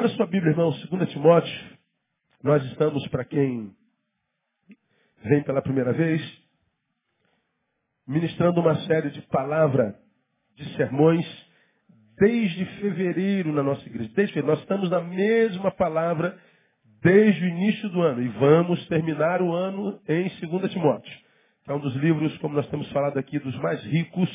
Abra sua Bíblia, irmão, 2 Timóteo. Nós estamos, para quem vem pela primeira vez, ministrando uma série de palavras, de sermões, desde fevereiro na nossa igreja. Desde fevereiro. Nós estamos na mesma palavra desde o início do ano. E vamos terminar o ano em 2 Timóteo. Que é um dos livros, como nós temos falado aqui, dos mais ricos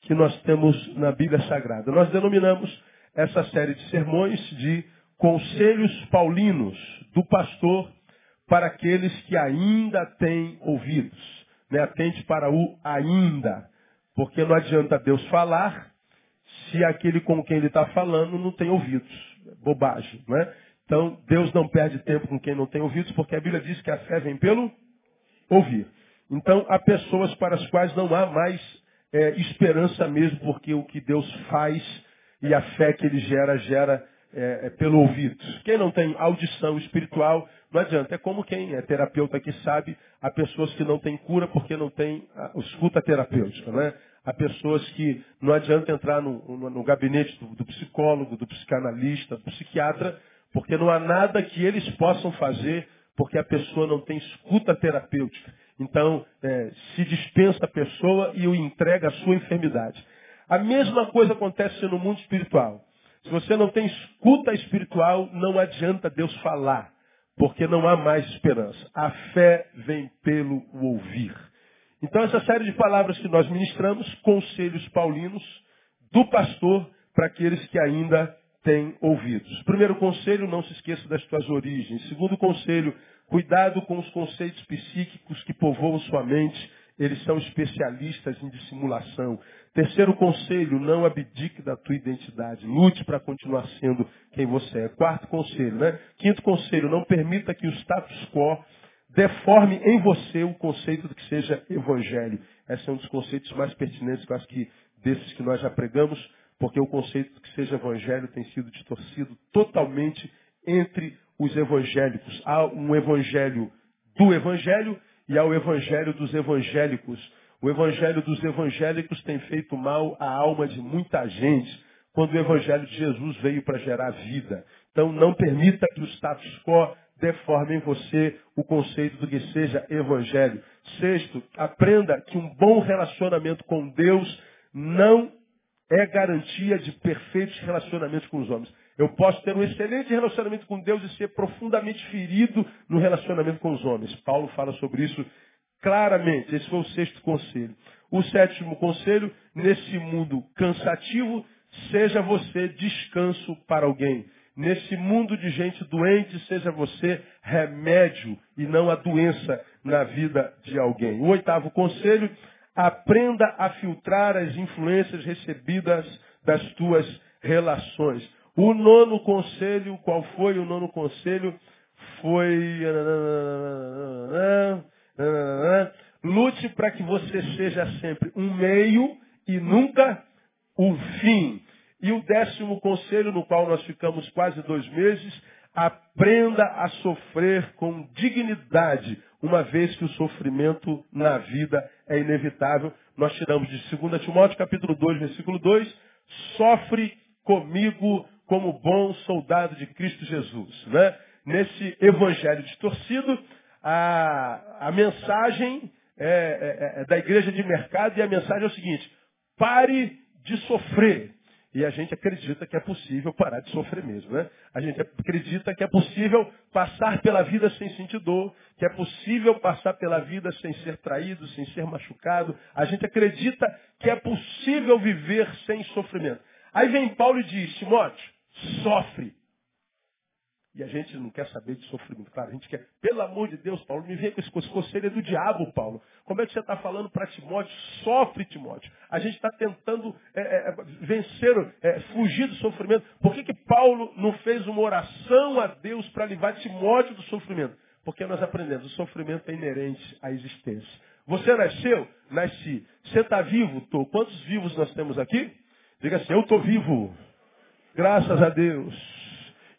que nós temos na Bíblia Sagrada. Nós denominamos essa série de sermões de conselhos paulinos do pastor para aqueles que ainda têm ouvidos. Né? Atente para o ainda. Porque não adianta Deus falar se aquele com quem ele está falando não tem ouvidos. Bobagem, não é? Então, Deus não perde tempo com quem não tem ouvidos, porque a Bíblia diz que a fé vem pelo ouvir. Então, há pessoas para as quais não há mais é, esperança mesmo, porque o que Deus faz e a fé que ele gera, gera é, é pelo ouvido. Quem não tem audição espiritual, não adianta. É como quem é terapeuta que sabe, há pessoas que não têm cura porque não têm escuta terapêutica. Né? Há pessoas que não adianta entrar no, no, no gabinete do, do psicólogo, do psicanalista, do psiquiatra, porque não há nada que eles possam fazer porque a pessoa não tem escuta terapêutica. Então, é, se dispensa a pessoa e o entrega à sua enfermidade. A mesma coisa acontece no mundo espiritual. Se você não tem escuta espiritual, não adianta Deus falar, porque não há mais esperança. A fé vem pelo ouvir. Então, essa série de palavras que nós ministramos, conselhos paulinos do pastor para aqueles que ainda têm ouvidos. Primeiro conselho, não se esqueça das tuas origens. Segundo conselho, Cuidado com os conceitos psíquicos que povoam sua mente. Eles são especialistas em dissimulação. Terceiro conselho, não abdique da tua identidade. Lute para continuar sendo quem você é. Quarto conselho, né? Quinto conselho, não permita que o status quo deforme em você o conceito do que seja evangelho. Esse é um dos conceitos mais pertinentes, eu acho que desses que nós já pregamos, porque o conceito do que seja evangelho tem sido distorcido totalmente entre os evangélicos. Há um evangelho do evangelho e há o evangelho dos evangélicos. O evangelho dos evangélicos tem feito mal à alma de muita gente, quando o evangelho de Jesus veio para gerar vida. Então não permita que o status quo deforme em você o conceito do que seja evangelho. Sexto, aprenda que um bom relacionamento com Deus não é garantia de perfeitos relacionamentos com os homens. Eu posso ter um excelente relacionamento com Deus e ser profundamente ferido no relacionamento com os homens. Paulo fala sobre isso claramente. Esse foi o sexto conselho. O sétimo conselho, nesse mundo cansativo, seja você descanso para alguém. Nesse mundo de gente doente, seja você remédio e não a doença na vida de alguém. O oitavo conselho, aprenda a filtrar as influências recebidas das tuas relações. O nono conselho, qual foi o nono conselho? Foi. Lute para que você seja sempre um meio e nunca um fim. E o décimo conselho, no qual nós ficamos quase dois meses, aprenda a sofrer com dignidade, uma vez que o sofrimento na vida é inevitável. Nós tiramos de 2 Timóteo, capítulo 2, versículo 2, sofre comigo como bom soldado de Cristo Jesus. Né? Nesse evangelho distorcido, a, a mensagem é, é, é da igreja de mercado e a mensagem é o seguinte, pare de sofrer. E a gente acredita que é possível parar de sofrer mesmo, né? A gente acredita que é possível passar pela vida sem sentir dor, que é possível passar pela vida sem ser traído, sem ser machucado. A gente acredita que é possível viver sem sofrimento. Aí vem Paulo e diz, Timóteo, sofre. E a gente não quer saber de sofrimento. Claro, a gente quer, pelo amor de Deus, Paulo, me vem com esse conselho é do diabo, Paulo. Como é que você está falando para Timóteo? Sofre, Timóteo. A gente está tentando é, é, vencer, é, fugir do sofrimento. Por que, que Paulo não fez uma oração a Deus para livrar Timóteo do sofrimento? Porque nós aprendemos, o sofrimento é inerente à existência. Você nasceu? Nasci. Você está vivo? Estou. Quantos vivos nós temos aqui? Diga assim, eu estou vivo. Graças a Deus.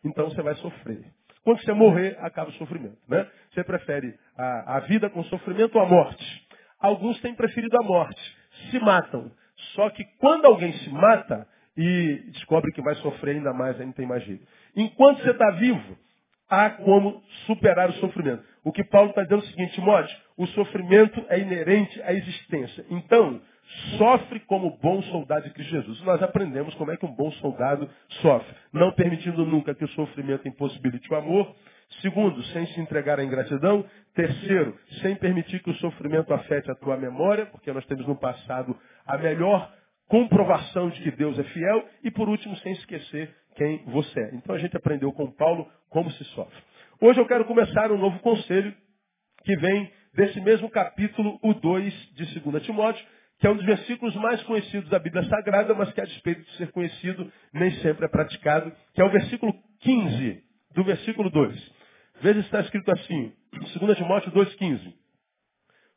Então você vai sofrer. Quando você morrer, acaba o sofrimento. Né? Você prefere a, a vida com sofrimento ou a morte? Alguns têm preferido a morte. Se matam. Só que quando alguém se mata, e descobre que vai sofrer ainda mais, não tem mais jeito. Enquanto você está vivo, há como superar o sofrimento. O que Paulo está dizendo é o seguinte, Timóteo, o sofrimento é inerente à existência. Então, sofre como bom soldado de Cristo Jesus. Nós aprendemos como é que um bom soldado sofre. Não permitindo nunca que o sofrimento impossibilite o amor. Segundo, sem se entregar à ingratidão. Terceiro, sem permitir que o sofrimento afete a tua memória, porque nós temos no passado a melhor comprovação de que Deus é fiel. E por último, sem esquecer quem você é. Então a gente aprendeu com Paulo como se sofre. Hoje eu quero começar um novo conselho que vem desse mesmo capítulo, o 2 de 2 Timóteo, que é um dos versículos mais conhecidos da Bíblia Sagrada, mas que a despeito de ser conhecido, nem sempre é praticado, que é o versículo 15 do versículo 2. Veja se está escrito assim, 2 Timóteo 2,15.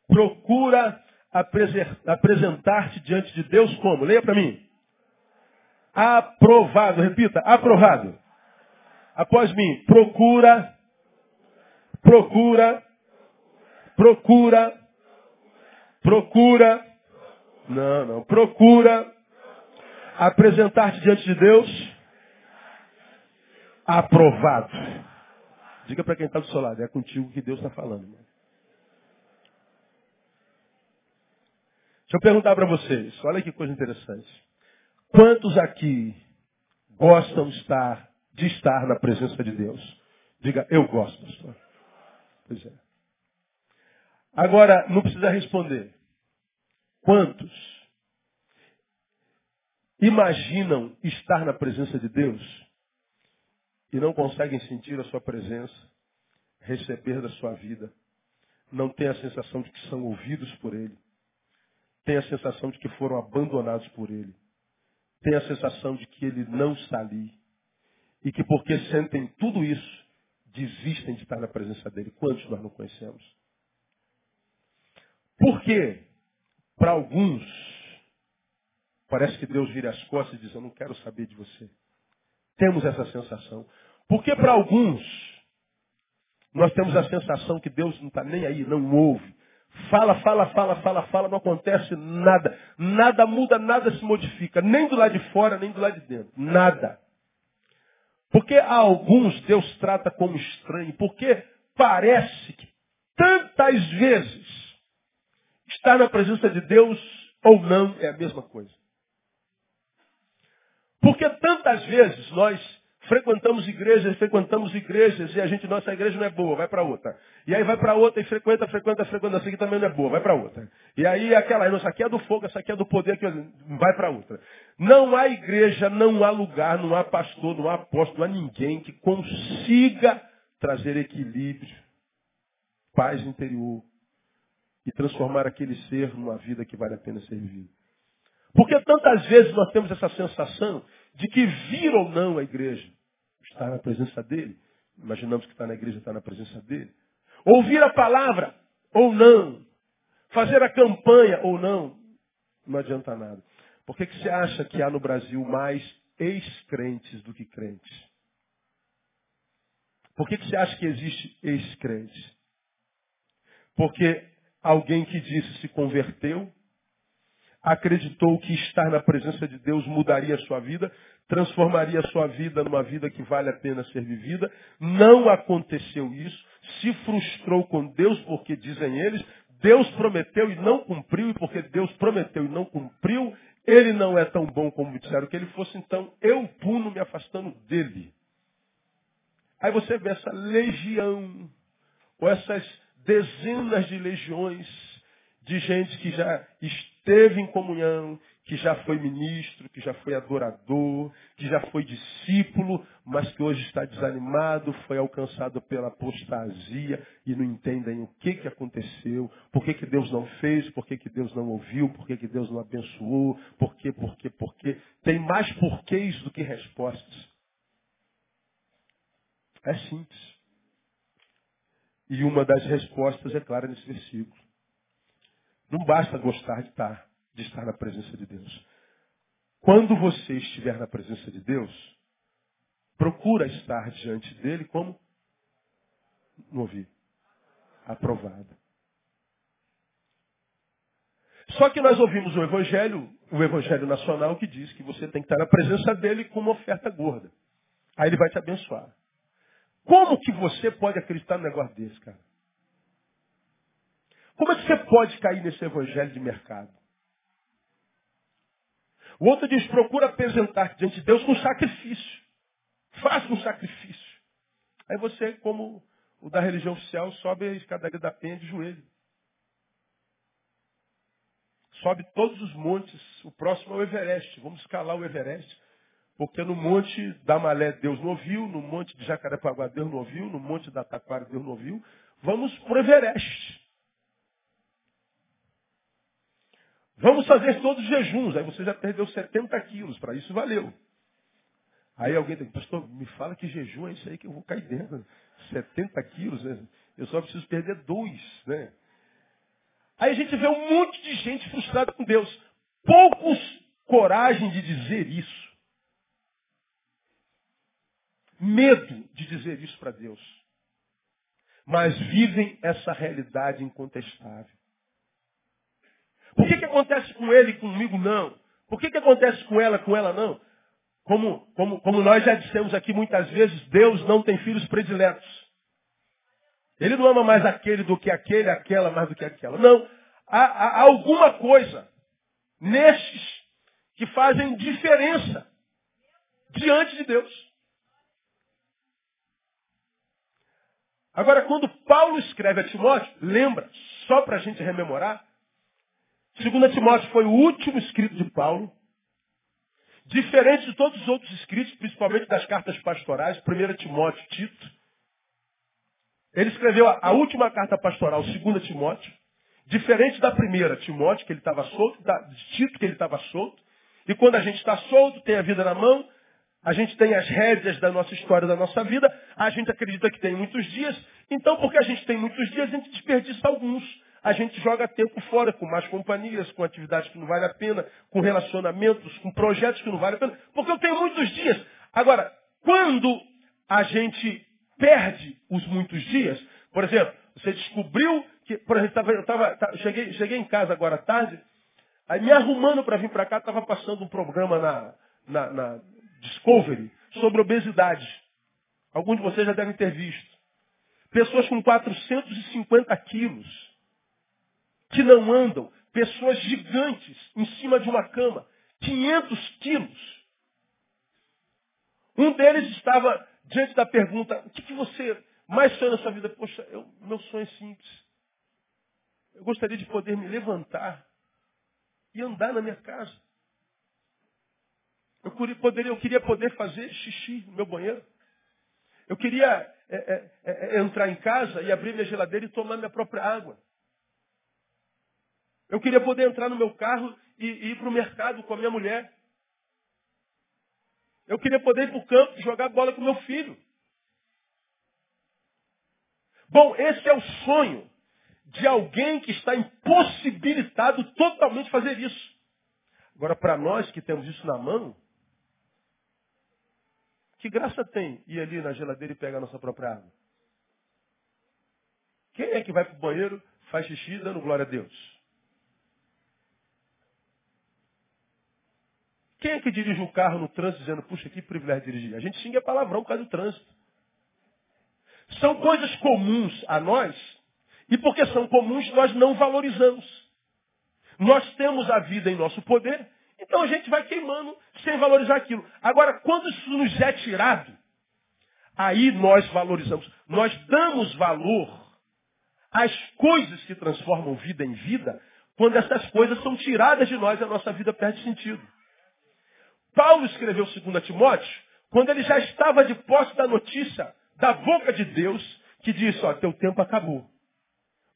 Procura apresentar-te diante de Deus como? Leia para mim. Aprovado, repita, aprovado. Após mim, procura, procura, procura, procura, não, não, procura apresentar-te diante de Deus aprovado. Diga para quem está do seu lado, é contigo que Deus está falando. Deixa eu perguntar para vocês, olha que coisa interessante. Quantos aqui gostam estar, de estar na presença de Deus? Diga, eu gosto, pastor. Pois é. Agora, não precisa responder. Quantos imaginam estar na presença de Deus e não conseguem sentir a sua presença, receber da sua vida, não têm a sensação de que são ouvidos por Ele, têm a sensação de que foram abandonados por Ele, têm a sensação de que Ele não está ali e que porque sentem tudo isso, desistem de estar na presença dEle. Quantos nós não conhecemos? Por quê? Para alguns, parece que Deus vira as costas e diz, eu não quero saber de você. Temos essa sensação. Porque para alguns, nós temos a sensação que Deus não está nem aí, não ouve. Fala, fala, fala, fala, fala, não acontece nada. Nada muda, nada se modifica. Nem do lado de fora, nem do lado de dentro. Nada. Porque a alguns Deus trata como estranho. Porque parece que tantas vezes Estar na presença de Deus ou não é a mesma coisa. Porque tantas vezes nós frequentamos igrejas, frequentamos igrejas e a gente, nossa igreja não é boa, vai para outra. E aí vai para outra e frequenta, frequenta, frequenta, essa aqui também não é boa, vai para outra. E aí aquela, nossa aqui é do fogo, essa aqui é do poder, vai para outra. Não há igreja, não há lugar, não há pastor, não há apóstolo, não há ninguém que consiga trazer equilíbrio, paz interior, e transformar aquele ser numa vida que vale a pena ser vivida. Porque tantas vezes nós temos essa sensação de que vir ou não a igreja, estar na presença dele, imaginamos que está na igreja, está na presença dele, ouvir a palavra ou não, fazer a campanha ou não, não adianta nada. Por que, que você acha que há no Brasil mais ex-crentes do que crentes? Por que, que você acha que existe ex-crentes? Porque alguém que disse se converteu, acreditou que estar na presença de Deus mudaria a sua vida, transformaria a sua vida numa vida que vale a pena ser vivida. Não aconteceu isso, se frustrou com Deus, porque dizem eles, Deus prometeu e não cumpriu, e porque Deus prometeu e não cumpriu, ele não é tão bom como disseram que ele fosse, então eu puno me afastando dele. Aí você vê essa legião, ou essas dezenas de legiões de gente que já esteve em comunhão, que já foi ministro, que já foi adorador, que já foi discípulo, mas que hoje está desanimado, foi alcançado pela apostasia e não entendem o que, que aconteceu, por que, que Deus não fez, por que, que Deus não ouviu, por que, que Deus não abençoou, por quê, por quê, por quê. Tem mais porquês do que respostas. É simples. E uma das respostas é clara nesse versículo. Não basta gostar de estar, de estar na presença de Deus. Quando você estiver na presença de Deus, procura estar diante dele como? Não ouvi. Aprovado. Só que nós ouvimos o Evangelho o Evangelho Nacional que diz que você tem que estar na presença dele com uma oferta gorda. Aí ele vai te abençoar. Como que você pode acreditar num negócio desse, cara? Como é que você pode cair nesse evangelho de mercado? O outro diz, procura apresentar diante de Deus com sacrifício. Faça um sacrifício. Aí você, como o da religião oficial, sobe a escadaria da penha de joelho. Sobe todos os montes. O próximo é o Everest. Vamos escalar o Everest. Porque no monte da Malé Deus não ouviu, no monte de Jacarepaguá Deus não ouviu, no monte da Taquara Deus não ouviu. Vamos para o Everest. Vamos fazer todos os jejuns. Aí você já perdeu 70 quilos. Para isso valeu. Aí alguém diz, pastor, me fala que jejum é isso aí que eu vou cair dentro. 70 quilos, né? Eu só preciso perder dois, né? Aí a gente vê um monte de gente frustrada com Deus. Poucos coragem de dizer isso. Medo de dizer isso para Deus. Mas vivem essa realidade incontestável. Por que, que acontece com ele e comigo não? Por que, que acontece com ela com ela não? Como, como, como nós já dissemos aqui muitas vezes, Deus não tem filhos prediletos. Ele não ama mais aquele do que aquele, aquela mais do que aquela. Não. Há, há alguma coisa nestes que fazem diferença diante de Deus. Agora, quando Paulo escreve a Timóteo, lembra, só para a gente rememorar, 2 Timóteo foi o último escrito de Paulo, diferente de todos os outros escritos, principalmente das cartas pastorais, 1 Timóteo, Tito, ele escreveu a, última carta pastoral, 2 Timóteo, diferente da primeira, Timóteo, que ele estava solto, da, de Tito, que ele estava solto. E quando a gente está solto, tem a vida na mão, a gente tem as rédeas da nossa história, da nossa vida, a gente acredita que tem muitos dias, então porque a gente tem muitos dias, a gente desperdiça alguns. A gente joga tempo fora com mais companhias, com atividades que não vale a pena, com relacionamentos, com projetos que não vale a pena, porque eu tenho muitos dias. Agora, quando a gente perde os muitos dias. Por exemplo, você descobriu que, por exemplo, eu tava, tava, cheguei, cheguei em casa agora à tarde, aí me arrumando para vir para cá, estava passando um programa na, na, na Discovery sobre obesidade. Alguns de vocês já devem ter visto. Pessoas com 450 quilos, que não andam, pessoas gigantes em cima de uma cama, 500 quilos. Um deles estava diante da pergunta, o que, que você mais sonha na sua vida? Poxa, eu, meu sonho é simples. Eu gostaria de poder me levantar e andar na minha casa. Eu, poderia, eu queria poder fazer xixi no meu banheiro. Eu queria é, é, é, é, entrar em casa e abrir minha geladeira e tomar minha própria água. Eu queria poder entrar no meu carro e, e ir para o mercado com a minha mulher. Eu queria poder ir para o campo jogar bola com meu filho. Bom, esse é o sonho de alguém que está impossibilitado totalmente fazer isso. Agora, para nós que temos isso na mão, que graça tem ir ali na geladeira e pegar a nossa própria água? Quem é que vai para o banheiro, faz xixi dando glória a Deus? Quem é que dirige um carro no trânsito dizendo, puxa, que privilégio dirigir? A gente xinga palavrão por causa do trânsito. São coisas comuns a nós, e porque são comuns, nós não valorizamos. Nós temos a vida em nosso poder, então a gente vai queimando sem valorizar aquilo. Agora, quando isso nos é tirado, aí nós valorizamos. Nós damos valor às coisas que transformam vida em vida, quando essas coisas são tiradas de nós, a nossa vida perde sentido. Paulo escreveu 2 Timóteo quando ele já estava de posse da notícia da boca de Deus que disse, ó, teu tempo acabou.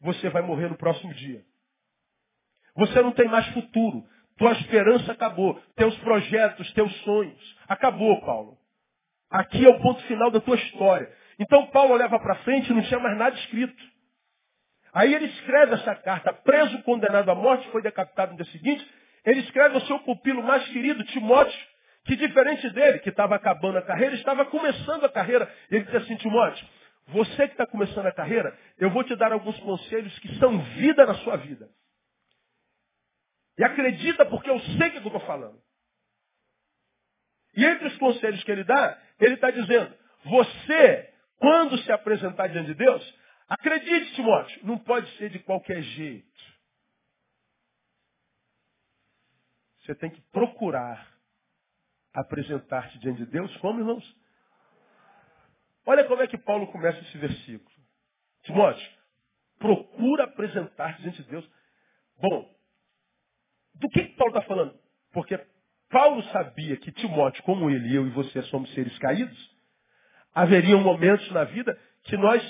Você vai morrer no próximo dia. Você não tem mais futuro. Tua esperança acabou. Teus projetos, teus sonhos. Acabou, Paulo. Aqui é o ponto final da tua história. Então Paulo leva para frente e não tinha mais nada escrito. Aí ele escreve essa carta, preso, condenado à morte, foi decapitado no dia seguinte. Ele escreve ao seu pupilo mais querido, Timóteo, que diferente dele, que estava acabando a carreira, estava começando a carreira. Ele diz assim, Timóteo, você que está começando a carreira, eu vou te dar alguns conselhos que são vida na sua vida. E acredita porque eu sei o que eu estou falando. E entre os conselhos que ele dá, ele está dizendo, você, quando se apresentar diante de Deus, acredite, Timóteo, não pode ser de qualquer jeito. Você tem que procurar apresentar-te diante de Deus como, irmãos? Olha como é que Paulo começa esse versículo. Timóteo, procura apresentar-te diante de Deus. Bom, do que, Paulo está falando? Porque Paulo sabia que Timóteo, como ele, eu e você somos seres caídos, haveriam momentos na vida que nós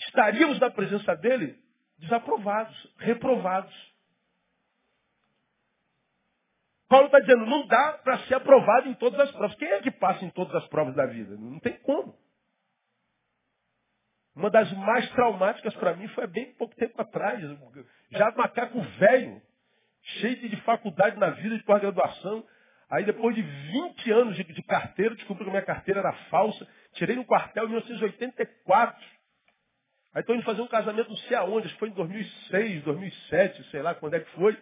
estaríamos na presença dele desaprovados, reprovados. Paulo está dizendo, não dá para ser aprovado em todas as provas. Quem é que passa em todas as provas da vida? Não tem como. Uma das mais traumáticas para mim foi há bem pouco tempo atrás. Já macaco velho, cheio de faculdade na vida, de pós-graduação. Aí depois de 20 anos de, de carteira, descobri que a minha carteira era falsa. Tirei no quartel em 1984. Aí estou indo fazer um casamento não sei aonde, acho que foi em 2006, 2007, sei lá quando é que foi.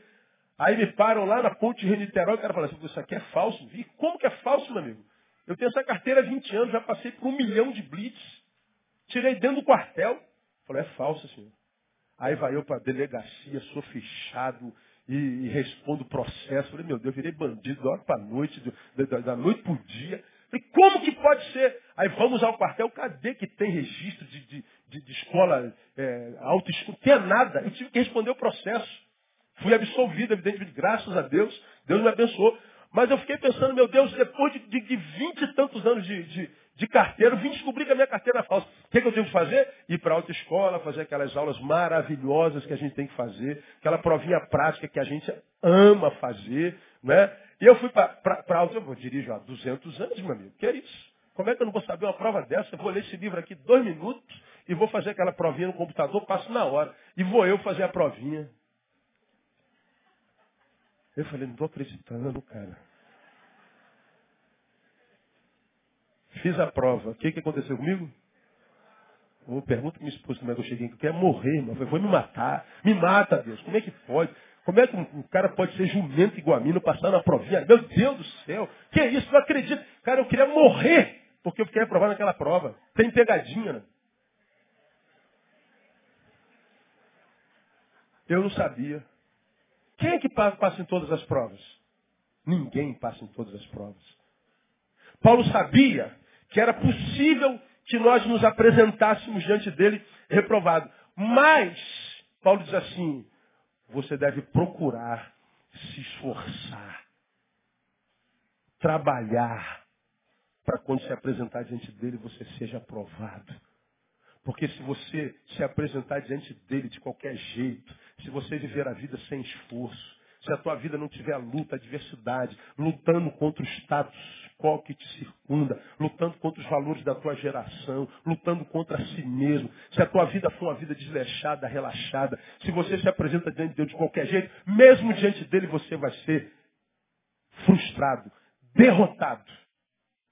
Aí me param lá na ponte de Niterói, o cara fala assim, isso aqui é falso. Vi, como que é falso, meu amigo? Eu tenho essa carteira há 20 anos, já passei por um milhão de blitz. Tirei dentro do quartel. Falei, é falso, senhor. Aí vai eu para a delegacia, sou fechado e, e respondo o processo. Falei, meu Deus, eu virei bandido da hora para noite, da, da noite para o dia. Falei, como que pode ser? Aí vamos ao quartel, cadê que tem registro de, de, de, de escola, é, autoescola? Tinha nada. Eu tive que responder o processo. Fui absolvido, evidentemente, graças a Deus. Deus me abençoou. Mas eu fiquei pensando, meu Deus, depois de, de, de 20 e tantos anos de, de, de carteira, eu vim descobrir que a minha carteira era falsa. O que, que eu tenho que fazer? Ir para a autoescola, fazer aquelas aulas maravilhosas que a gente tem que fazer, aquela provinha prática que a gente ama fazer, né? E eu fui para a auto, eu dirijo há 200 anos, meu amigo. Que é isso? Como é que eu não vou saber uma prova dessa? Eu vou ler esse livro aqui dois minutos e vou fazer aquela provinha no computador, passo na hora. E vou eu fazer a provinha. Eu falei, não estou acreditando, cara. Fiz a prova. O que, que aconteceu comigo? Eu pergunto para minha esposa como é que eu cheguei. Eu quero morrer, irmão. Vou me matar. Me mata, Deus. Como é que pode? Como é que um cara pode ser jumento igual a mim, não passar na provinha? Meu Deus do céu. Que é isso? Não acredito. Cara, eu queria morrer porque eu fiquei aprovado naquela prova. Tem pegadinha, né? Eu não sabia. Quem é que passa em todas as provas? Ninguém passa em todas as provas. Paulo sabia que era possível que nós nos apresentássemos diante dele reprovado. Mas, Paulo diz assim, você deve procurar se esforçar, trabalhar, para quando se apresentar diante dele você seja aprovado. Porque se você se apresentar diante dele de qualquer jeito, se você viver a vida sem esforço, se a tua vida não tiver luta, adversidade, lutando contra o status quo que te circunda, lutando contra os valores da tua geração, lutando contra si mesmo, se a tua vida for uma vida desleixada, relaxada, se você se apresenta diante de Deus de qualquer jeito, mesmo diante dele você vai ser frustrado, derrotado.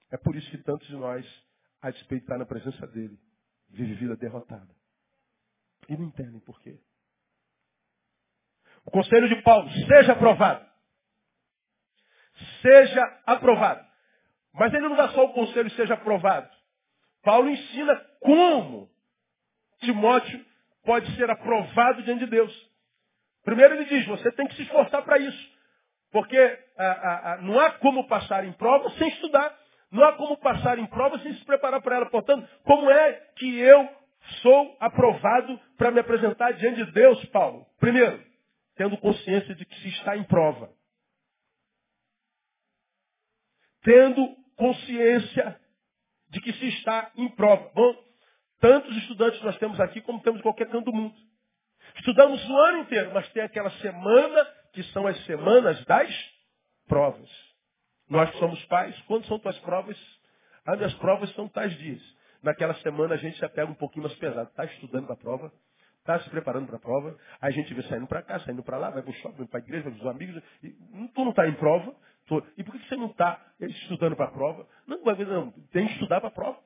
É por isso que tantos de nós, a despeito de estar na presença dele, vive vida derrotada. E não entendem por quê. O conselho de Paulo, seja aprovado. Seja aprovado. Mas ele não dá só o conselho, seja aprovado. Paulo ensina como Timóteo pode ser aprovado diante de Deus. Primeiro ele diz, você tem que se esforçar para isso. Porque ah, ah, ah, não há como passar em prova sem estudar. Não há como passar em prova sem se preparar para ela. Portanto, como é que eu sou aprovado para me apresentar diante de Deus, Paulo? Primeiro, tendo consciência de que se está em prova. Tendo consciência de que se está em prova. Bom, tantos estudantes nós temos aqui como temos em qualquer canto do mundo. Estudamos o ano inteiro, mas tem aquela semana que são as semanas das provas. Nós que somos pais, quando são tuas provas? As minhas provas são tais dias. Naquela semana a gente já pega um pouquinho mais pesado. Está estudando para a prova, está se preparando para a prova, aí a gente vê saindo para cá, saindo para lá, vai para o shopping, vai para a igreja, vai para os amigos. E, tu não está em prova. E por que você não está estudando para a prova? Não, não, tem que estudar para a prova.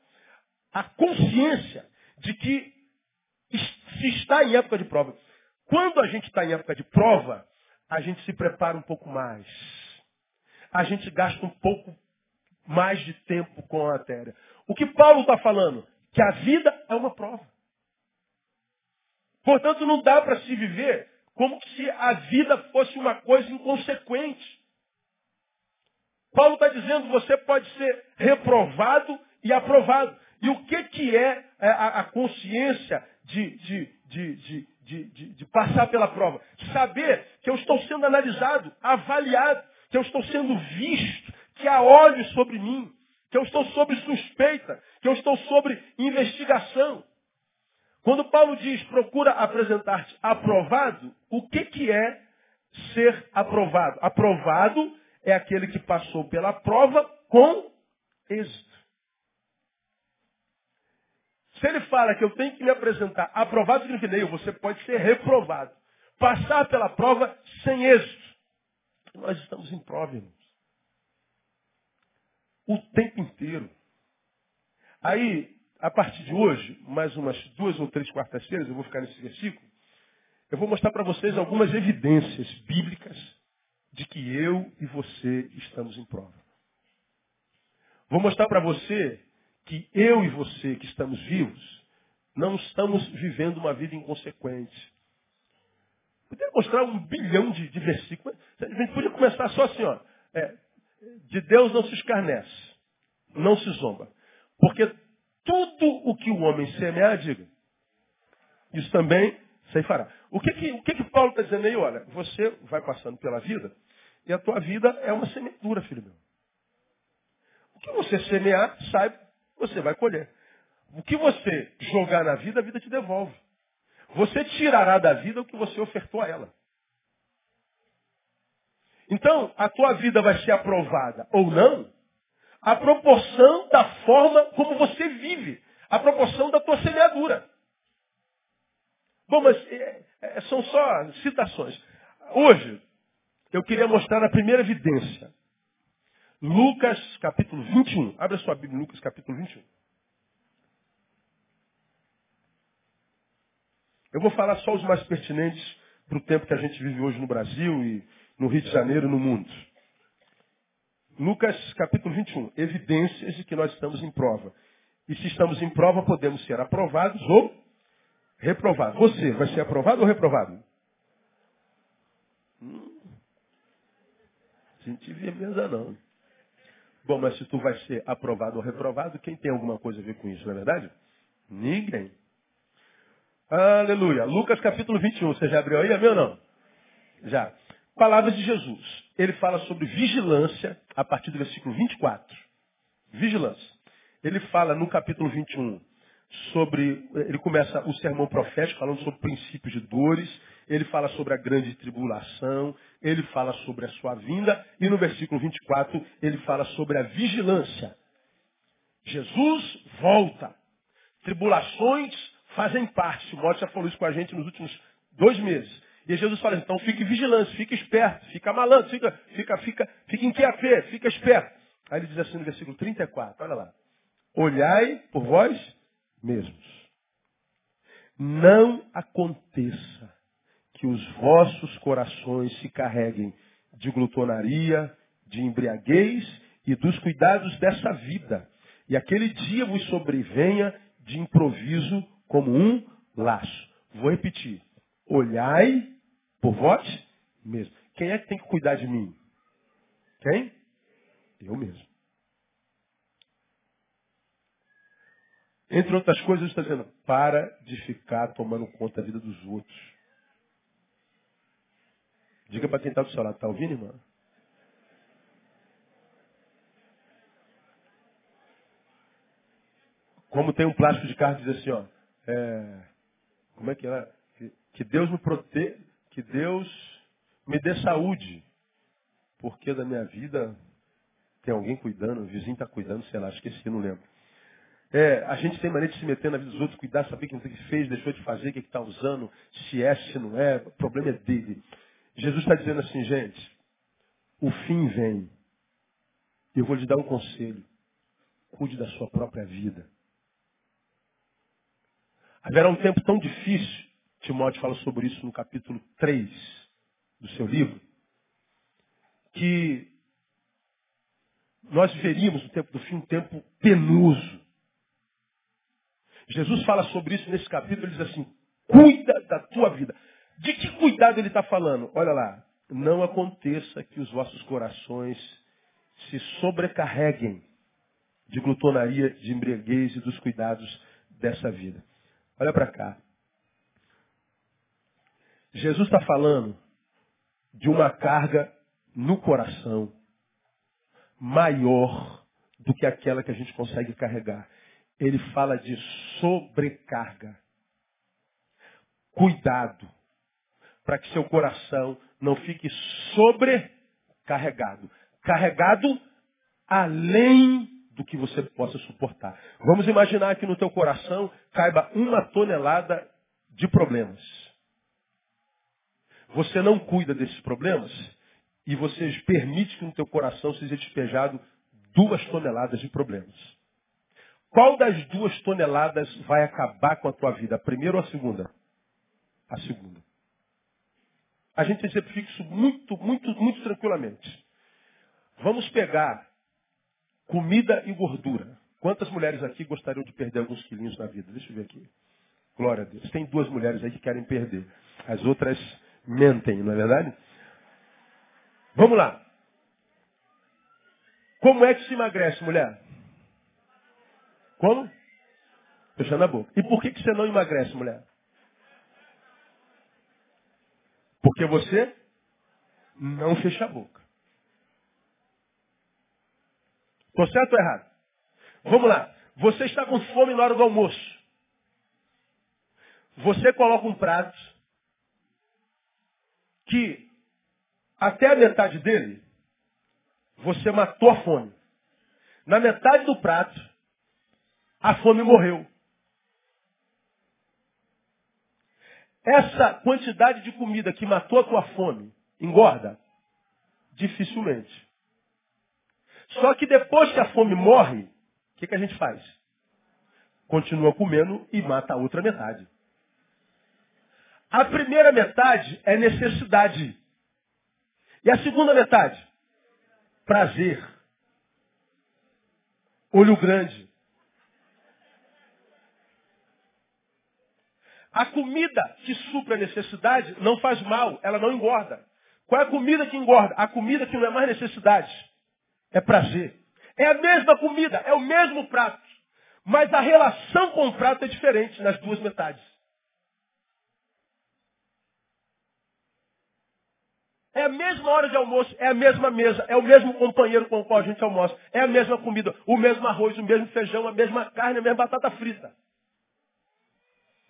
A consciência de que se está em época de prova. Quando a gente está em época de prova, a gente se prepara um pouco mais. A gente gasta um pouco mais de tempo com a matéria. O que Paulo está falando? Que a vida é uma prova. Portanto, não dá para se viver como se a vida fosse uma coisa inconsequente. Paulo está dizendo, você pode ser reprovado e aprovado. E o que, que é, é a, a consciência de, de, de, de, passar pela prova? Saber que eu estou sendo analisado, avaliado, que eu estou sendo visto, que há olhos sobre mim, que eu estou sob suspeita, que eu estou sobre investigação. Quando Paulo diz procura apresentar-te aprovado, o que, que é ser aprovado? Aprovado é aquele que passou pela prova com êxito. Se ele fala que eu tenho que me apresentar aprovado, significa que você pode ser reprovado. Passar pela prova sem êxito. Nós estamos em prova, irmãos. O tempo inteiro. Aí, a partir de hoje, mais umas duas ou três quartas-feiras, eu vou ficar nesse versículo, eu vou mostrar para vocês algumas evidências bíblicas de que eu e você estamos em prova. Vou mostrar para você que eu e você que estamos vivos, não estamos vivendo uma vida inconsequente. Poderia mostrar um bilhão de, de versículos. A gente podia começar só assim, ó. É, de Deus não se escarnece, não se zomba. Porque tudo o que o homem semear, diga, isso também se fará. O que que, o que, que Paulo está dizendo aí? Olha, você vai passando pela vida e a tua vida é uma semeadura, filho meu. O que você semear, saiba, você vai colher. O que você jogar na vida, a vida te devolve. Você tirará da vida o que você ofertou a ela. Então, a tua vida vai ser aprovada ou não, a proporção da forma como você vive, a proporção da tua semeadura. Bom, mas é, é, são só citações. Hoje, eu queria mostrar a primeira evidência. Lucas capítulo 21. Abra sua Bíblia, Lucas capítulo 21. Eu vou falar só os mais pertinentes para o tempo que a gente vive hoje no Brasil e no Rio de Janeiro e no mundo. Lucas capítulo 21. Evidências de que nós estamos em prova. E se estamos em prova, podemos ser aprovados ou reprovados. Você vai ser aprovado ou reprovado? Hum. Senti firmeza não. Bom, mas se tu vai ser aprovado ou reprovado, quem tem alguma coisa a ver com isso, não é verdade? Ninguém. Aleluia. Lucas capítulo 21. Você já abriu aí, amém ou não? Já. Palavras de Jesus. Ele fala sobre vigilância a partir do versículo 24. Vigilância. Ele fala no capítulo 21 sobre. Ele começa o sermão profético falando sobre princípios de dores. Ele fala sobre a grande tribulação. Ele fala sobre a sua vinda. E no versículo 24 ele fala sobre a vigilância. Jesus volta. Tribulações fazem parte. O Timóteo já falou isso com a gente nos últimos dois meses. E Jesus fala, então fique vigilante, fique esperto, fica malandro, fica, fica, fica, fica inquiafé, fica esperto. Aí ele diz assim no versículo 34, olha lá. Olhai por vós mesmos. Não aconteça que os vossos corações se carreguem de glutonaria, de embriaguez e dos cuidados dessa vida. E aquele dia vos sobrevenha de improviso como um laço. Vou repetir. Olhai por vós mesmo. Quem é que tem que cuidar de mim? Quem? Eu mesmo. Entre outras coisas, está dizendo, para de ficar tomando conta da vida dos outros. Diga para quem está do seu lado, está ouvindo, irmão? Como tem um plástico de carro que diz assim, ó, é, como é que é? Que, que Deus me proteja, que Deus me dê saúde, porque da minha vida tem alguém cuidando, o vizinho está cuidando, sei lá, esqueci, não lembro. É, a gente tem maneira de se meter na vida dos outros, cuidar, saber o que fez, deixou de fazer, o que está usando, se é, se não é, o problema é dele. Jesus está dizendo assim, gente, o fim vem. Eu vou lhe dar um conselho. Cuide da sua própria vida. Haverá um tempo tão difícil Timóteo fala sobre isso no capítulo 3 do seu livro, que nós veríamos no tempo do fim um tempo penoso. Jesus fala sobre isso nesse capítulo, ele diz assim, cuida da tua vida. De que cuidado ele está falando? Olha lá, não aconteça que os vossos corações se sobrecarreguem de glutonaria, de embriaguez e dos cuidados dessa vida. Olha para cá. Jesus está falando de uma carga no coração maior do que aquela que a gente consegue carregar. Ele fala de sobrecarga. Cuidado para que seu coração não fique sobrecarregado. Carregado além do que você possa suportar. Vamos imaginar que no teu coração caiba uma tonelada de problemas. Você não cuida desses problemas e você permite que no teu coração seja despejado duas toneladas de problemas. Qual das duas toneladas vai acabar com a tua vida? A primeira ou a segunda? A segunda. A gente exemplifica isso muito, muito, muito tranquilamente. Vamos pegar comida e gordura. Quantas mulheres aqui gostariam de perder alguns quilinhos na vida? Deixa eu ver aqui. Glória a Deus. Tem duas mulheres aí que querem perder. As outras mentem, não é verdade? Vamos lá. Como é que se emagrece, mulher? Como? Fechando a boca. E por que, que você não emagrece, mulher? Porque você não fecha a boca. Estou certo ou errado? Vamos lá. Você está com fome na hora do almoço. Você coloca um prato que até a metade dele, você matou a fome. Na metade do prato, a fome morreu. Essa quantidade de comida que matou a tua fome, engorda? Dificilmente. Só que depois que a fome morre, o que, que a gente faz? Continua comendo e mata a outra metade. A primeira metade é necessidade. E a segunda metade? Prazer. Olho grande. A comida que supre a necessidade não faz mal, ela não engorda. Qual é a comida que engorda? A comida que não é mais necessidade. É prazer. É a mesma comida, é o mesmo prato. Mas a relação com o prato é diferente nas duas metades. É a mesma hora de almoço, é a mesma mesa, é o mesmo companheiro com o qual a gente almoça, é a mesma comida, o mesmo arroz, o mesmo feijão, a mesma carne, a mesma batata frita.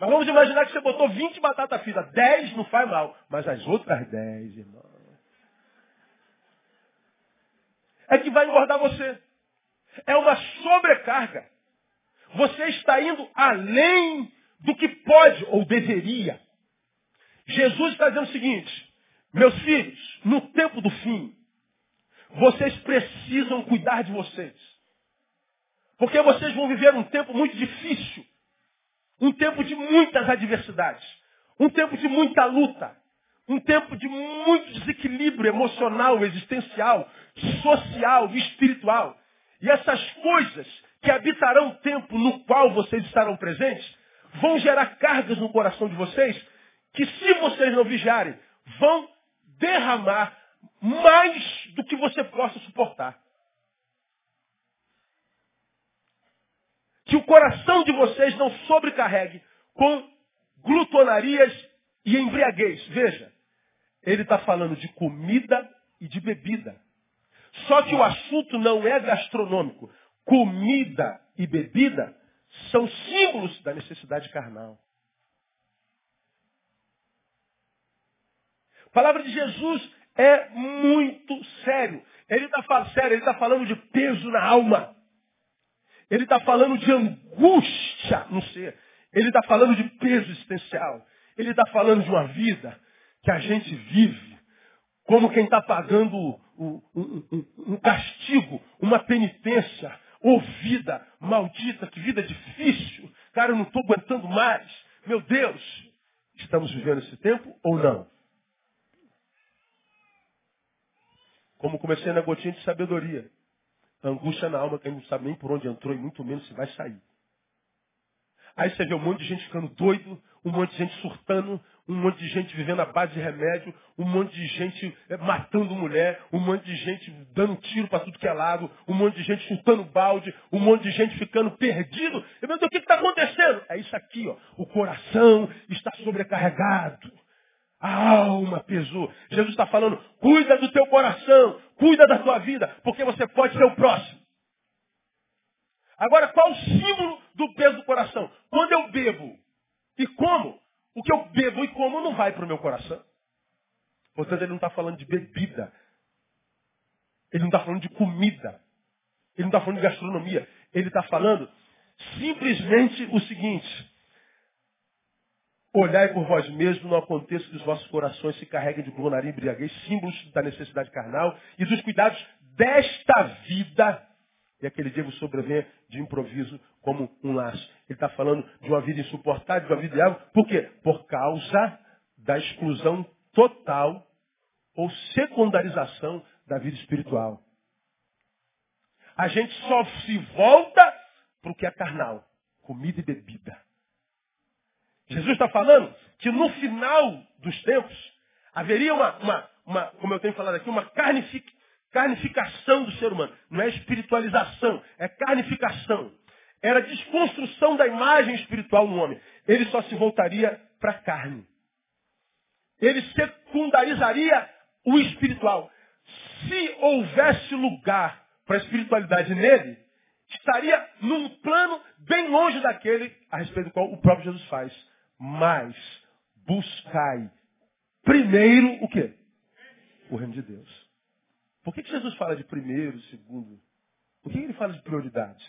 Mas vamos imaginar que você botou 20 batatas fritas, 10 não faz mal, mas as outras 10, irmão. É que vai engordar você. É uma sobrecarga. Você está indo além do que pode ou deveria. Jesus está dizendo o seguinte, meus filhos, no tempo do fim, vocês precisam cuidar de vocês. Porque vocês vão viver um tempo muito difícil. Um tempo de muitas adversidades. Um tempo de muita luta. Um tempo de muito desequilíbrio emocional, existencial, social e espiritual. E essas coisas que habitarão o tempo no qual vocês estarão presentes vão gerar cargas no coração de vocês que, se vocês não vigiarem, vão derramar mais do que você possa suportar. Que o coração de vocês não sobrecarregue com glutonarias e embriaguez. Veja, ele está falando de comida e de bebida. Só que o assunto não é gastronômico. Comida e bebida são símbolos da necessidade carnal. A palavra de Jesus é muito sério. Ele está falando sério, ele está falando de peso na alma. Ele está falando de angústia no ser. Ele está falando de peso existencial. Ele está falando de uma vida que a gente vive como quem está pagando um, um, um, castigo, uma penitência. Oh, vida maldita, que vida difícil. Cara, eu não estou aguentando mais. Meu Deus, estamos vivendo esse tempo ou não? Como comecei na gotinha de sabedoria. Angústia na alma que a gente não sabe nem por onde entrou e muito menos se vai sair. Aí você vê um monte de gente ficando doido, um monte de gente surtando, um monte de gente vivendo à base de remédio, um monte de gente eh, matando mulher, um monte de gente dando tiro para tudo que é lado, um monte de gente chutando balde, um monte de gente ficando perdido. Eu meu o que está acontecendo? É isso aqui, ó. O coração está sobrecarregado. A alma pesou. Jesus está falando, cuida do teu coração, cuida da tua vida, porque você pode ser o próximo. Agora, qual o símbolo do peso do coração? Quando eu bebo e como, o que eu bebo e como não vai para o meu coração. Portanto, ele não está falando de bebida. Ele não está falando de comida. Ele não está falando de gastronomia. Ele está falando simplesmente o seguinte. Olhai por vós mesmos, não aconteça que os vossos corações se carreguem de glonaria e embriaguez, símbolos da necessidade carnal e dos cuidados desta vida e aquele dia vos sobrevém de improviso como um laço. Ele está falando de uma vida insuportável, de uma vida viável. Por quê? Por causa da exclusão total ou secundarização da vida espiritual. A gente só se volta para o que é carnal. Comida e bebida. Jesus está falando que no final dos tempos haveria uma, uma, uma como eu tenho falado aqui, uma carnific, carnificação do ser humano. Não é espiritualização, é carnificação. Era desconstrução da imagem espiritual no homem. Ele só se voltaria para a carne. Ele secundarizaria o espiritual. Se houvesse lugar para a espiritualidade nele, estaria num plano bem longe daquele a respeito do qual o próprio Jesus faz. Mas buscai primeiro o quê? O reino de Deus. Por que, que Jesus fala de primeiro, segundo? Por que ele fala de prioridades?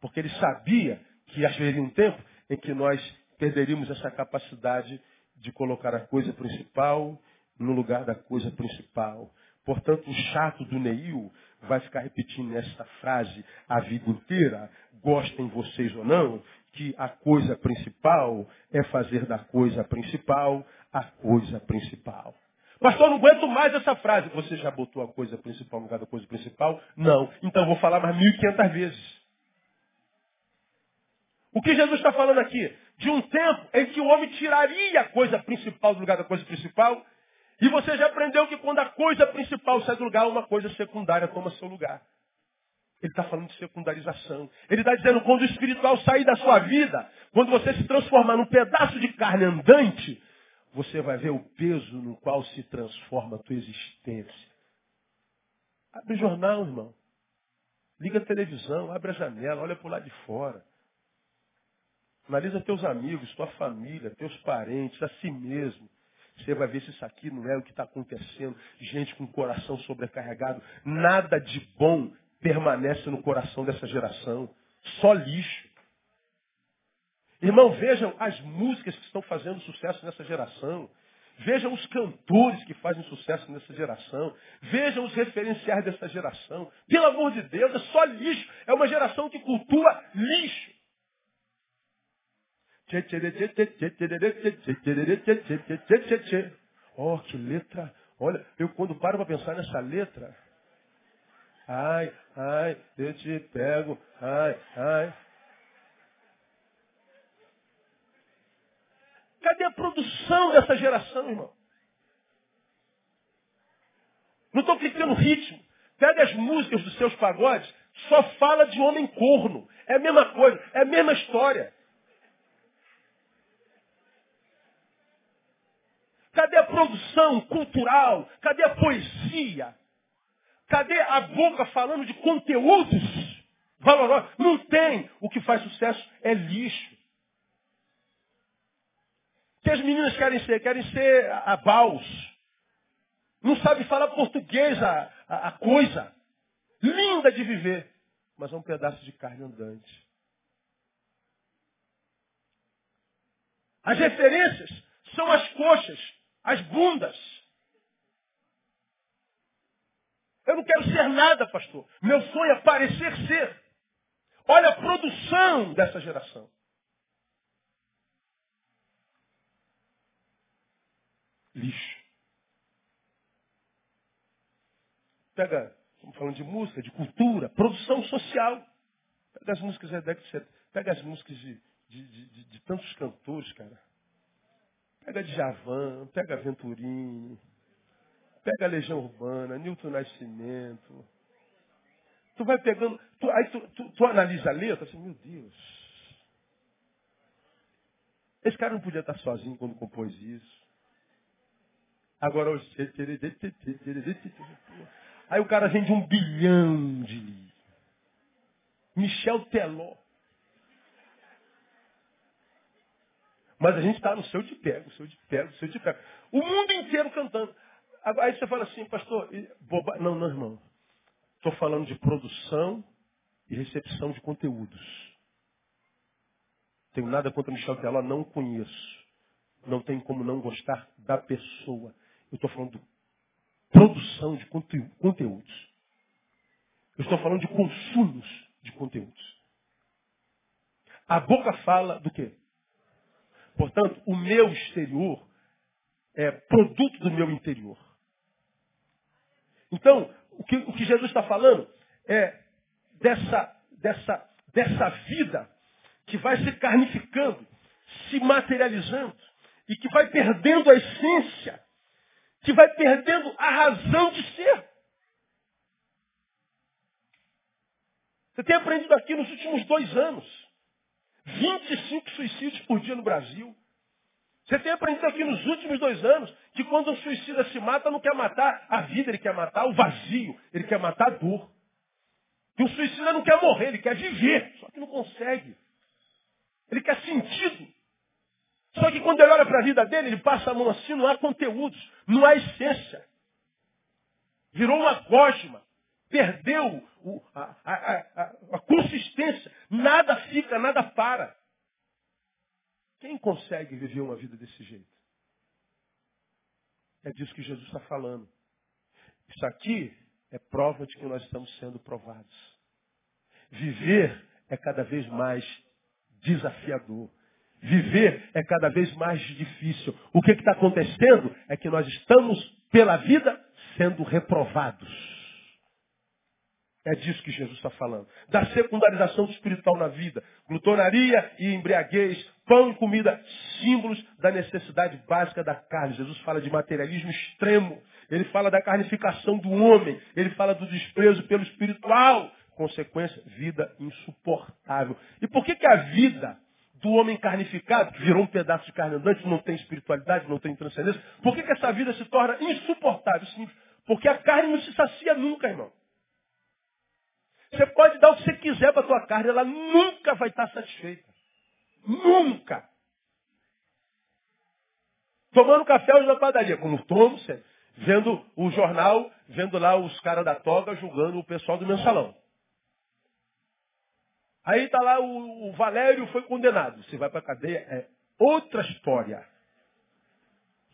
Porque ele sabia que haveria um tempo em que nós perderíamos essa capacidade de colocar a coisa principal no lugar da coisa principal. Portanto, o chato do Neil vai ficar repetindo esta frase a vida inteira, gostem vocês ou não, que a coisa principal é fazer da coisa principal a coisa principal. Pastor, não aguento mais essa frase. Você já botou a coisa principal no lugar da coisa principal? Não. Então vou falar mais 1.500 vezes. O que Jesus está falando aqui? De um tempo em que o homem tiraria a coisa principal do lugar da coisa principal. E você já aprendeu que quando a coisa principal sai do lugar, uma coisa secundária toma seu lugar. Ele está falando de secundarização. Ele está dizendo quando o espiritual sair da sua vida, quando você se transformar num pedaço de carne andante, você vai ver o peso no qual se transforma a tua existência. Abre o jornal, irmão. Liga a televisão, abre a janela, olha para o lado de fora. Analisa teus amigos, tua família, teus parentes, a si mesmo. Você vai ver se isso aqui não é o que está acontecendo. Gente com o coração sobrecarregado. Nada de bom permanece no coração dessa geração. Só lixo. Irmão, vejam as músicas que estão fazendo sucesso nessa geração. Vejam os cantores que fazem sucesso nessa geração. Vejam os referenciais dessa geração. Pelo amor de Deus, é só lixo. É uma geração que cultua lixo. Oh, que letra. Olha, eu quando paro para pensar nessa letra. Ai, ai, eu te pego. Ai, ai. Cadê a produção dessa geração, irmão? Não estou criticando o ritmo. Pega as músicas dos seus pagodes, só fala de homem corno. É a mesma coisa, é a mesma história. Cadê a produção cultural? Cadê a poesia? Cadê a boca falando de conteúdos valorosos? Não tem. O que faz sucesso é lixo que as meninas querem ser? Querem ser abaus. Não sabe falar português a, a, a coisa. Linda de viver. Mas é um pedaço de carne andante. As referências são as coxas, as bundas. Eu não quero ser nada, pastor. Meu sonho é parecer ser. Olha a produção dessa geração. lixo. Pega, estamos falando de música, de cultura, produção social. Pega as músicas da década de 70, pega as músicas de, de, de, de, tantos cantores, cara. Pega Djavan, pega Venturini, pega Legião Urbana, Nilton Nascimento. Tu vai pegando, tu, aí tu, tu, tu analisa a letra, assim, meu Deus. Esse cara não podia estar sozinho quando compôs isso. Agora, aí o cara vende um bilhão de livros. Michel Teló. Mas a gente está no seu de pego, seu de pego, seu de pego. O mundo inteiro cantando. Aí você fala assim, pastor, boba... não, não, irmão. Estou falando de produção e recepção de conteúdos. Tenho nada contra Michel Teló, não conheço. Não tem como não gostar da pessoa. Eu estou falando de produção de conteúdos. Eu estou falando de consumos de conteúdos. A boca fala do quê? Portanto, o meu exterior é produto do meu interior. Então, o que, o que Jesus está falando é dessa, dessa, dessa vida que vai se carnificando, se materializando e que vai perdendo a essência, que vai perdendo a razão de ser. Você tem aprendido aqui nos últimos dois anos. 25 suicídios por dia no Brasil. Você tem aprendido aqui nos últimos dois anos que quando um suicida se mata, não quer matar a vida, ele quer matar o vazio, ele quer matar a dor. Que o suicida não quer morrer, ele quer viver, só que não consegue. Ele quer sentido. Só que quando ele olha para a vida dele, ele passa a mão assim, não há conteúdos, não há essência. Virou uma gosma. Perdeu a, a, a, a consistência. Nada fica, nada para. Quem consegue viver uma vida desse jeito? É disso que Jesus está falando. Isso aqui é prova de que nós estamos sendo provados. Viver é cada vez mais desafiador. Viver é cada vez mais difícil. O que está acontecendo é que nós estamos, pela vida, sendo reprovados. É disso que Jesus está falando. Da secundarização espiritual na vida. Glutonaria e embriaguez, pão e comida, símbolos da necessidade básica da carne. Jesus fala de materialismo extremo. Ele fala da carnificação do homem. Ele fala do desprezo pelo espiritual. Consequência, vida insuportável. E por que, que a vida do homem carnificado, que virou um pedaço de carne andante, não tem espiritualidade, não tem transcendência, por que, que essa vida se torna insuportável? Simples. Porque a carne não se sacia nunca, irmão. Você pode dar o que você quiser para a tua carne, ela nunca vai estar satisfeita. Nunca. Tomando café hoje na padaria, como tomo, vendo o jornal, vendo lá os caras da toga julgando o pessoal do mensalão. Aí está lá o, o, Valério foi condenado. Você vai para a cadeia, é outra história.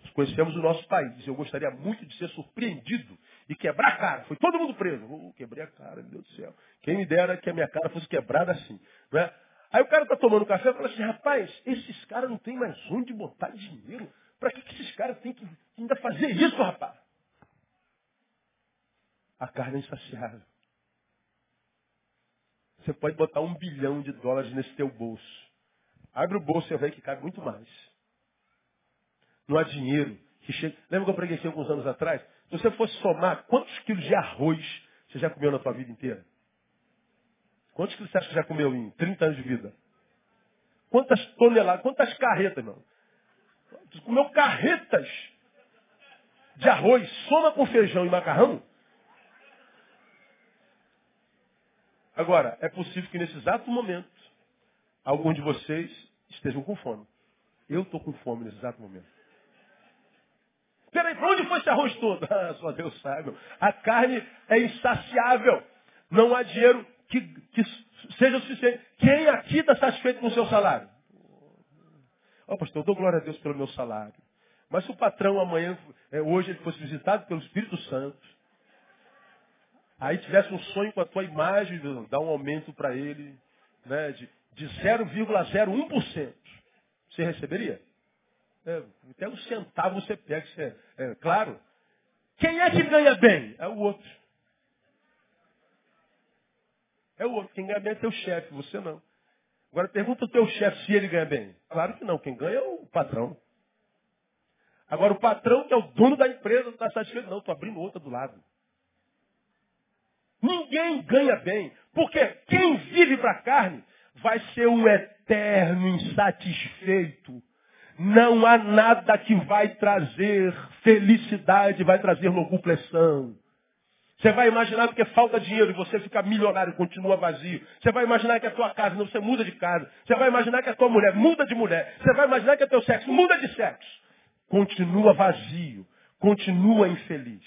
Nós conhecemos o nosso país. Eu gostaria muito de ser surpreendido e quebrar a cara. Foi todo mundo preso. Uh, quebrei a cara, meu Deus do céu. Quem me dera que a minha cara fosse quebrada assim. Não é? Aí o cara está tomando café e fala assim, rapaz, esses caras não tem mais onde botar dinheiro. Para que, que esses caras têm que ainda fazer isso, rapaz? A carne é insaciável. Você pode botar um bilhão de dólares nesse teu bolso. Abre o bolso e vai que cabe muito mais. Não há dinheiro que chega. Lembra que eu preguei aqui alguns anos atrás? Se você fosse somar quantos quilos de arroz você já comeu na tua vida inteira? Quantos quilos você acha que já comeu em 30 anos de vida? Quantas toneladas, quantas carretas, irmão? Você comeu carretas de arroz, soma com feijão e macarrão, Agora, é possível que nesse exato momento, alguns de vocês estejam com fome. Eu estou com fome nesse exato momento. Peraí, para onde foi esse arroz todo? Ah, só Deus sabe. A carne é insaciável. Não há dinheiro que, que seja suficiente. Quem aqui está satisfeito com o seu salário? Ó, oh, pastor, eu dou glória a Deus pelo meu salário. Mas se o patrão amanhã, é, hoje, ele fosse visitado pelo Espírito Santo, aí tivesse um sonho com a tua imagem, dá um aumento para ele né, de, de 0,01%. Você receberia? É, até um centavo você pega. Você, é, claro. Quem é que ganha bem? É o outro. É o outro. Quem ganha bem é teu chefe, você não. Agora pergunta o teu chefe se ele ganha bem. Claro que não. Quem ganha é o patrão. Agora o patrão, que é o dono da empresa, não está satisfeito. Não, estou abrindo outra do lado. Ninguém ganha bem. Porque quem vive para a carne vai ser um eterno insatisfeito. Não há nada que vai trazer felicidade, vai trazer locupressão. Você vai imaginar porque falta dinheiro e você fica milionário continua vazio. Você vai imaginar que a tua casa, não, você muda de casa. Você vai imaginar que a tua mulher muda de mulher. Você vai imaginar que o teu sexo muda de sexo. Continua vazio. Continua infeliz.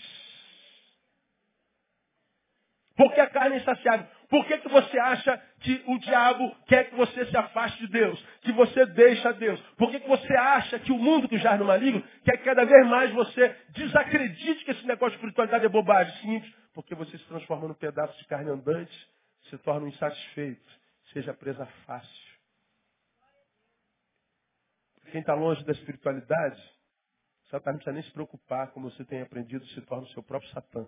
Porque a carne é insaciável. Por que, que você acha que o diabo quer que você se afaste de Deus? Que você deixa Deus? Por que, que você acha que o mundo que já no maligno quer que cada vez mais você desacredite que esse negócio de espiritualidade é bobagem? Simples. Porque você se transforma num pedaço de carne andante, se torna um insatisfeito, seja presa fácil. Quem está longe da espiritualidade, Satanás não precisa nem se preocupar, como você tem aprendido, se torna o seu próprio Satã.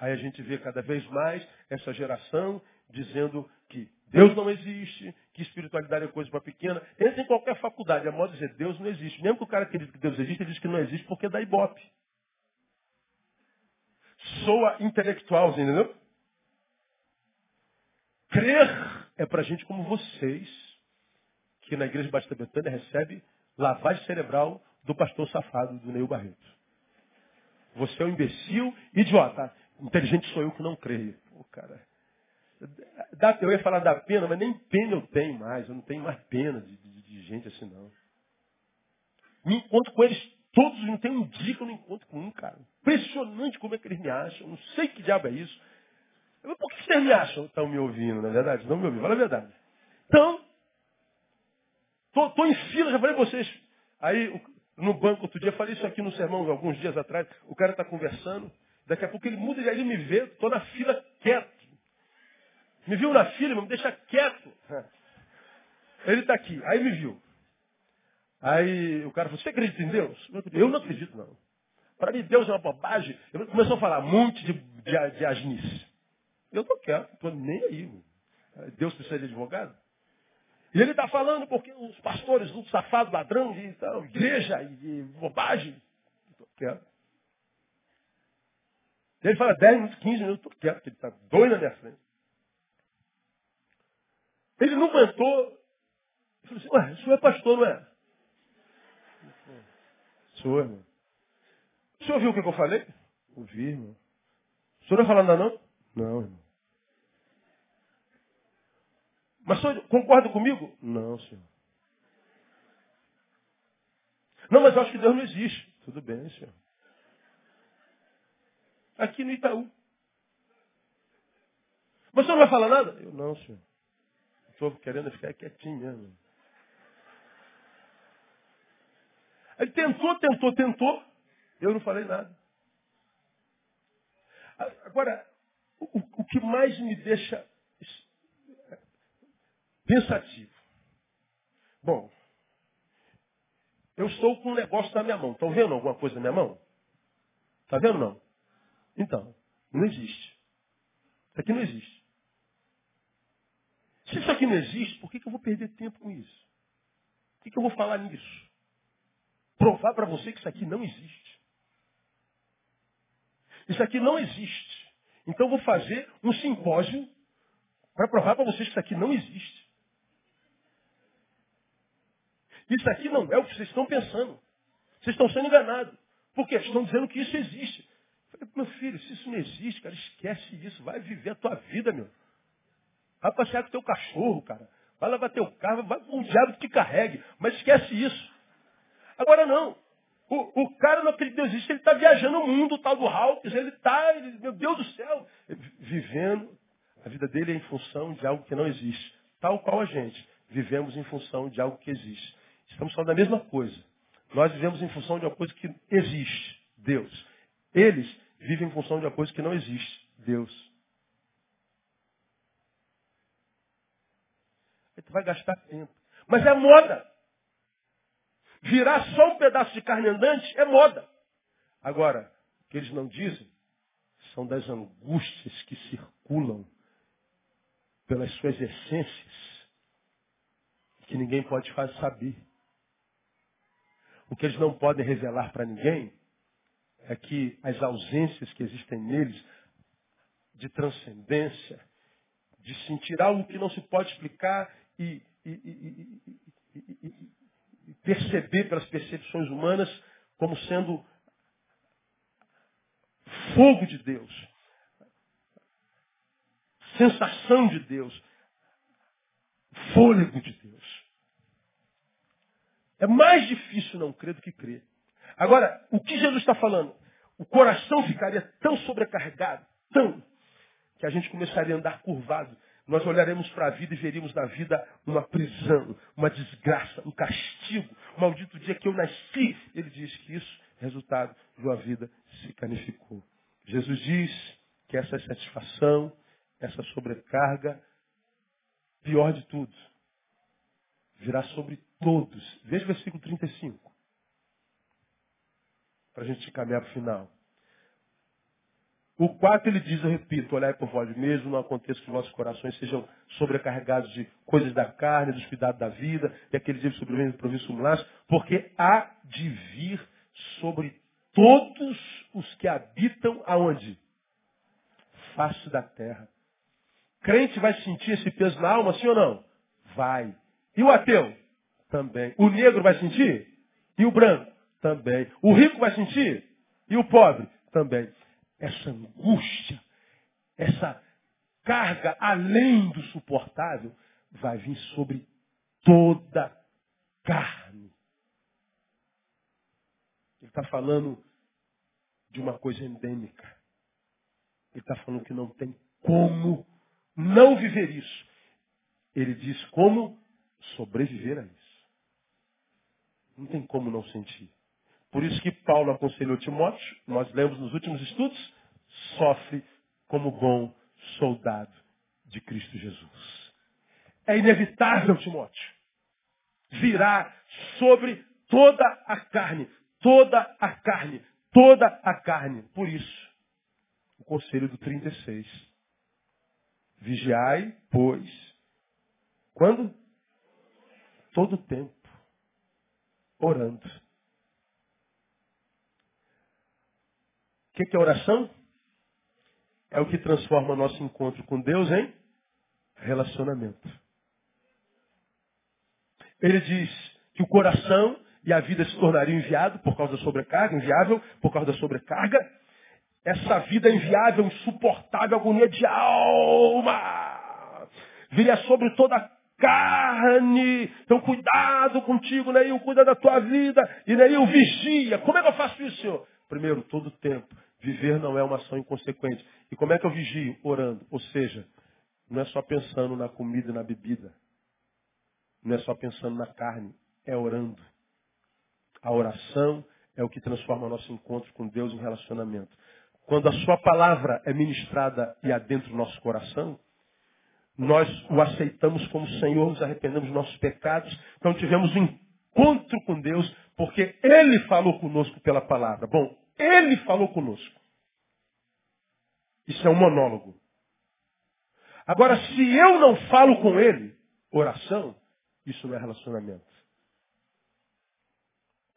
Aí a gente vê cada vez mais essa geração dizendo que Deus não existe, que espiritualidade é coisa para pequena. Entra em qualquer faculdade, é modo de dizer Deus não existe. Mesmo que o cara acredite que Deus existe, ele diz que não existe porque dá ibope. Soa intelectual, entendeu? Crer é para gente como vocês, que na igreja Batista Betânia recebe lavagem cerebral do pastor safado, do Neil Barreto. Você é um imbecil, idiota. Inteligente sou eu que não creio. Pô, cara. Eu ia falar da pena, mas nem pena eu tenho mais. Eu não tenho mais pena de, de, de gente assim, não. Me encontro com eles todos, não tem um dia que eu não encontro com um, cara. Impressionante como é que eles me acham. Não sei que diabo é isso. Eu, por que vocês me acham? Estão me ouvindo, na é verdade? Não me ouvindo, fala a verdade. Então, tô, em fila, já falei pra vocês. Aí, no banco outro dia, falei isso aqui no sermão alguns dias atrás, o cara está conversando, Daqui a pouco ele muda e aí ele me vê, estou na fila quieto. Me viu na fila, me deixa quieto. Ele está aqui, aí me viu. Aí o cara falou, você acredita em Deus? Eu não acredito, não. Para mim, Deus é uma bobagem. Ele começou a falar um monte de, de, de. Eu estou quieto, estou nem aí. Deus precisa de advogado? E ele está falando porque os pastores, um safado, ladrão, de então, igreja e bobagem. Estou Ele fala 10 minutos, 15 minutos, estou quieto, porque ele está doido na minha frente. Ele não aguentou. Ele falou assim, ué, o senhor é pastor, não é? Sou, irmão. O senhor ouviu o que eu falei? Ouvi, irmão. O senhor não falar nada, não? Não, irmão. Mas o senhor concorda comigo? Não, senhor. Não, mas eu acho que Deus não existe. Tudo bem, senhor aqui no Itaú. Você não vai falar nada? Eu não, senhor. Estou querendo ficar quietinho mesmo. Ele tentou, tentou, tentou. Eu não falei nada. Agora, o, o que mais me deixa pensativo. Bom, eu estou com um negócio na minha mão. Estão vendo alguma coisa na minha mão? Está vendo não? Então, não existe. Isso aqui não existe. Se isso aqui não existe, por que, que eu vou perder tempo com isso? Por que, que eu vou falar nisso? Provar para você que isso aqui não existe. Isso aqui não existe. Então eu vou fazer um simpósio para provar para vocês que isso aqui não existe. Isso aqui não é o que vocês estão pensando. Vocês estão sendo enganados. Porque estão dizendo que isso existe. Meu filho, se isso não existe, cara, esquece disso. Vai viver a tua vida, meu. Vai passear com teu cachorro, cara. Vai lavar teu carro, vai com o diabo que te carregue. Mas esquece isso. Agora não. O, o cara não acredita Deus existe, ele está viajando o mundo, o tal do Hawkins, ele está, meu Deus do céu, vivendo. A vida dele é em função de algo que não existe. Tal qual a gente. Vivemos em função de algo que existe. Estamos falando da mesma coisa. Nós vivemos em função de uma coisa que existe. Deus. Eles vivem em função de uma coisa que não existe. Deus. Aí tu vai gastar tempo. Mas é moda. Virar só um pedaço de carne andante é moda. Agora, o que eles não dizem são das angústias que circulam pelas suas essências que ninguém pode fazer saber. O que eles não podem revelar para ninguém é que as ausências que existem neles de transcendência, de sentir algo que não se pode explicar e, e, e, e perceber pelas percepções humanas como sendo fogo de Deus, sensação de Deus, fôlego de Deus. É mais difícil não crer do que crer. Agora, o que Jesus está falando? O coração ficaria tão sobrecarregado, tão, que a gente começaria a andar curvado. Nós olharemos para a vida e veríamos na vida uma prisão, uma desgraça, um castigo. O maldito dia que eu nasci. Ele diz que isso é resultado de uma vida se canificou. Jesus diz que essa satisfação, essa sobrecarga, pior de tudo, virá sobre todos. Veja o versículo 35. Para a gente caminhar para o final. O 4 ele diz, eu repito, olhai por vós mesmo, não aconteça que os vossos corações sejam sobrecarregados de coisas da carne, dos cuidados da vida, e aquele dia sobrevivendo província um porque há de vir sobre todos os que habitam aonde? Face da terra. Crente vai sentir esse peso na alma, sim ou não? Vai. E o ateu? Também. O negro vai sentir? E o branco? Também. O rico vai sentir? E o pobre? Também. Essa angústia, essa carga além do suportável, vai vir sobre toda carne. Ele está falando de uma coisa endêmica. Ele está falando que não tem como não viver isso. Ele diz como sobreviver a isso. Não tem como não sentir. Por isso que Paulo aconselhou Timóteo, nós lemos nos últimos estudos, sofre como bom soldado de Cristo Jesus. É inevitável, Timóteo. Virá sobre toda a carne, toda a carne, toda a carne. Por isso, o conselho do 36. Vigiai, pois, quando? Todo o tempo, orando. O que, que é oração? É o que transforma nosso encontro com Deus em relacionamento. Ele diz que o coração e a vida se tornaria inviável por causa da sobrecarga, inviável por causa da sobrecarga. Essa vida inviável, insuportável, agonia de alma, viria sobre toda a carne. Então cuidado contigo, Neil, cuida da tua vida. E Neil, vigia. Como é que eu faço isso, Senhor? Primeiro, todo o tempo. Viver não é uma ação inconsequente. E como é que eu vigio? Orando. Ou seja, não é só pensando na comida e na bebida. Não é só pensando na carne. É orando. A oração é o que transforma nosso encontro com Deus em relacionamento. Quando a sua palavra é ministrada e adentra o nosso coração, nós o aceitamos como Senhor, nos arrependemos dos nossos pecados, então tivemos um encontro com Deus, porque Ele falou conosco pela palavra. Bom, Ele falou conosco. Isso é um monólogo. Agora, se eu não falo com Ele, oração, isso não é relacionamento.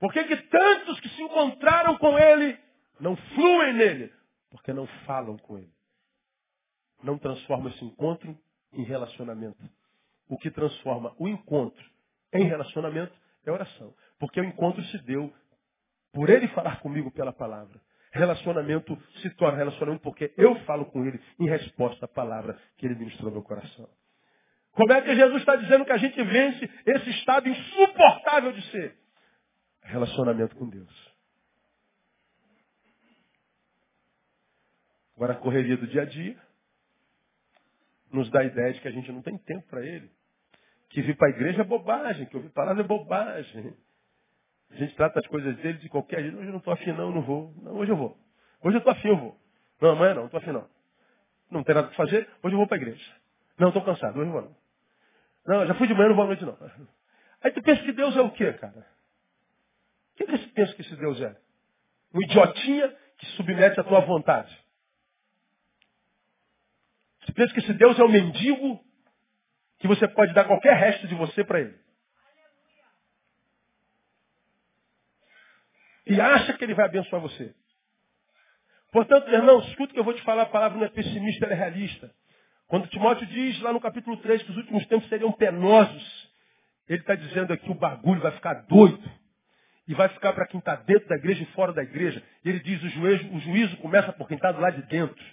Por que, que tantos que se encontraram com ele não fluem nele? Porque não falam com ele. Não transforma esse encontro em relacionamento. O que transforma o encontro em relacionamento é oração. Porque o encontro se deu por ele falar comigo pela palavra. Relacionamento se torna relacionamento porque eu falo com ele em resposta à palavra que ele ministrou no meu coração. Como é que Jesus está dizendo que a gente vence esse estado insuportável de ser? relacionamento com Deus. Agora, a correria do dia a dia nos dá a ideia de que a gente não tem tempo para Ele. Que vir para a igreja é bobagem, que ouvir palavra é bobagem. A gente trata as coisas dele de qualquer jeito. Hoje eu não estou afim, não, não vou. Não, hoje eu vou. Hoje eu estou afim, eu vou. Não, amanhã não, não estou afim, não. Não tem nada para fazer, hoje eu vou para a igreja. Não, estou cansado, hoje eu vou não. Não, já fui de manhã, não vou à noite, não. Aí tu pensa que Deus é o quê, cara? O que você pensa que esse Deus é? Um idiotinha que submete à tua vontade. Você pensa que esse Deus é um mendigo que você pode dar qualquer resto de você para ele. E acha que ele vai abençoar você. Portanto, irmão, escuta que eu vou te falar, a palavra não é pessimista, ela é realista. Quando Timóteo diz lá no capítulo 3 que os últimos tempos seriam penosos, ele está dizendo aqui o bagulho vai ficar doido. E vai ficar para quem está dentro da igreja e fora da igreja. Ele diz o juízo, o juízo começa por quem está do lado de dentro.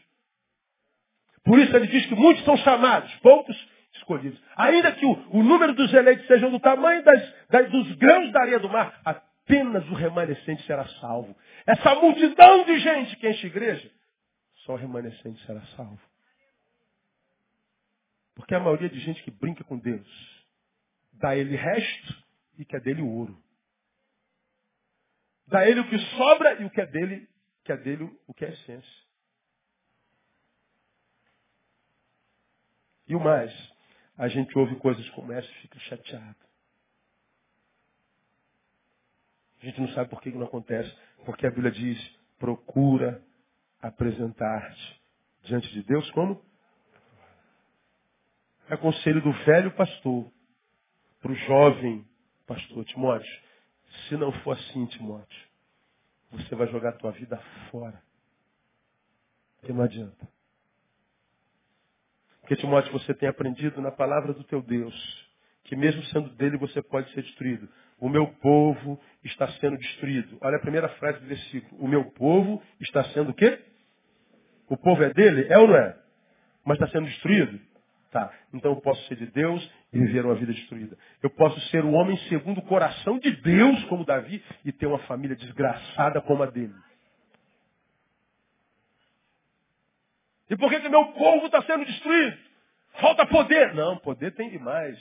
Por isso ele diz que muitos são chamados, poucos escolhidos. Ainda que o, o número dos eleitos seja do tamanho das, das, dos grãos da areia do mar, apenas o remanescente será salvo. Essa multidão de gente que enche a igreja, só o remanescente será salvo. Porque a maioria de gente que brinca com Deus, dá ele resto e quer dele o ouro. Dá ele o que sobra e o que é dele, que é dele o que é essência. E o mais, a gente ouve coisas como essa e fica chateado. A gente não sabe por que não acontece. Porque a Bíblia diz, procura apresentar-te diante de Deus como? É conselho do velho pastor para o jovem pastor Timóteo. Se não for assim, Timóteo, você vai jogar a tua vida fora. Porque não adianta. Porque, Timóteo, você tem aprendido na palavra do teu Deus que mesmo sendo dele você pode ser destruído. O meu povo está sendo destruído. Olha a primeira frase do versículo. O meu povo está sendo o quê? O povo é dele? É ou não é? Mas está sendo destruído? Tá. Então eu posso ser de Deus e viver uma vida destruída. Eu posso ser o homem segundo o coração de Deus, como Davi, e ter uma família desgraçada como a dele. E por que, que meu povo está sendo destruído? Falta poder. Não, poder tem demais.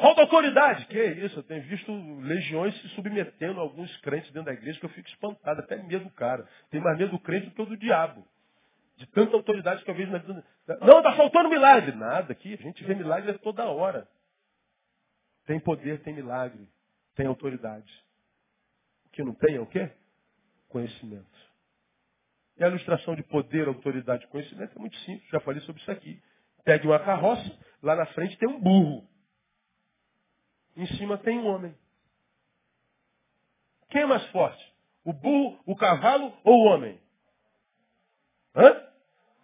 Falta autoridade. Que isso? Eu tenho visto legiões se submetendo a alguns crentes dentro da igreja que eu fico espantado, até medo do cara. Tem mais medo do crente do que do diabo. De tanta autoridade que eu vejo na vida. Não, está faltando milagre. Nada aqui. A gente vê milagre toda hora. Tem poder, tem milagre. Tem autoridade. O que não tem é o quê? Conhecimento. E a ilustração de poder, autoridade e conhecimento é muito simples. Já falei sobre isso aqui. Pegue uma carroça, lá na frente tem um burro. Em cima tem um homem. Quem é mais forte? O burro, o cavalo ou o homem? Hã?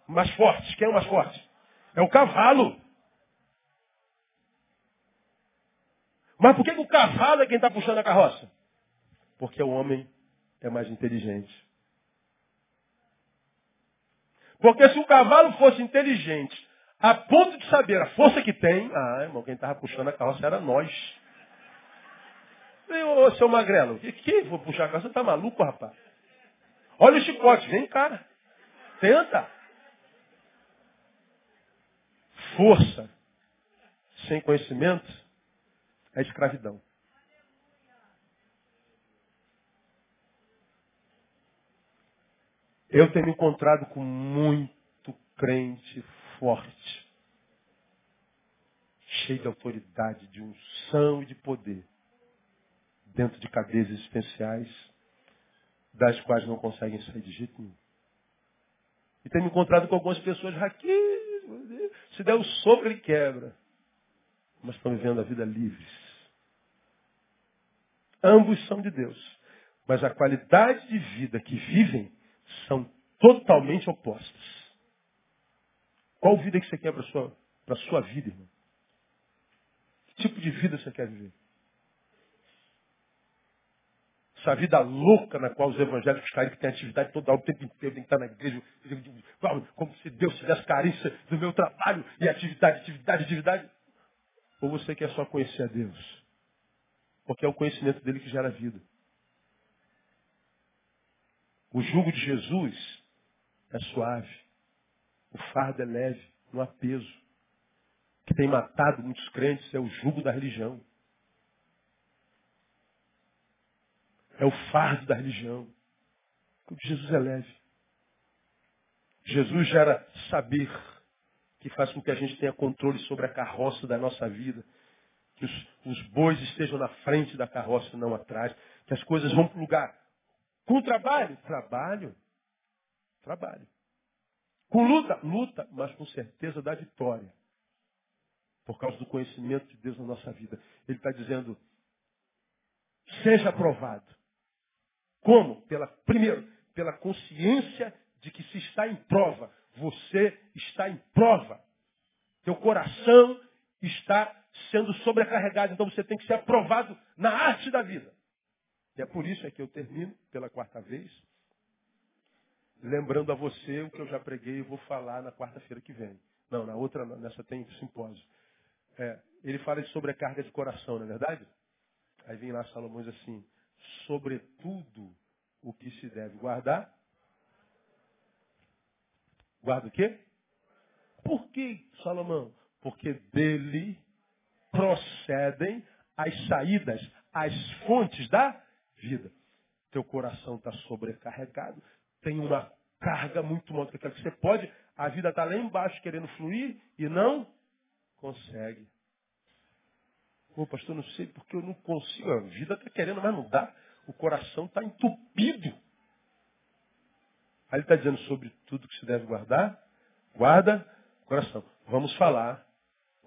Mais forte. Quem é o mais forte? É o cavalo. Mas por que, que o cavalo é quem está puxando a carroça? Porque o homem é mais inteligente. Porque se o cavalo fosse inteligente, a ponto de saber a força que tem, ah, irmão, quem estava puxando a carroça era nós. Ô, seu magrelo, que, que vou puxar a casa? Você tá maluco, rapaz? Olha o chicote, vem, cara. Tenta. Força sem conhecimento é escravidão. Eu tenho me encontrado com muito crente forte, cheio de autoridade, de unção e de poder dentro de cadeias existenciais, das quais não conseguem sair de jeito nenhum. E tenho me encontrado com algumas pessoas, Raquel, se der um sopro, ele quebra. Mas estão vivendo a vida livres. Ambos são de Deus. Mas a qualidade de vida que vivem são totalmente opostas. Qual vida que você quer para a sua, sua vida, irmão? Que tipo de vida você quer viver? Essa vida louca na qual os evangélicos caem, que tem atividade toda o tempo inteiro, tem que estar na igreja, como se Deus tivesse carência do meu trabalho, e atividade, atividade, atividade. Ou você quer só conhecer a Deus? Porque é o conhecimento dele que gera vida. O jugo de Jesus é suave. O fardo é leve, não há peso. O que tem matado muitos crentes é o jugo da religião. É o fardo da religião. De Jesus é leve. Jesus gera saber que faz com que a gente tenha controle sobre a carroça da nossa vida. Que os, os bois estejam na frente da carroça, não atrás. Que as coisas vão para o lugar. Com trabalho? Trabalho. Trabalho. Com luta, luta, mas com certeza da vitória. Por causa do conhecimento de Deus na nossa vida. Ele está dizendo, seja aprovado. Como? Pela, primeiro, pela consciência de que se está em prova. Você está em prova. Teu coração está sendo sobrecarregado. Então você tem que ser aprovado na arte da vida. E é por isso é que eu termino pela quarta vez, lembrando a você o que eu já preguei e vou falar na quarta-feira que vem. Não, na outra, nessa tem simpósio. É, ele fala de sobrecarga de coração, não é verdade? Aí vem lá Salomão diz assim, sobretudo o que se deve guardar. Guarda o quê? Por que, Salomão? Porque dele procedem as saídas, as fontes da vida. Teu coração está sobrecarregado, tem uma carga muito maior do que aquela que você pode. A vida está lá embaixo querendo fluir e não consegue. Pô, pastor, não sei porque eu não consigo. A vida está querendo, mas não dá. O coração está entupido. Aí ele está dizendo sobre tudo que se deve guardar. Guarda coração. Vamos falar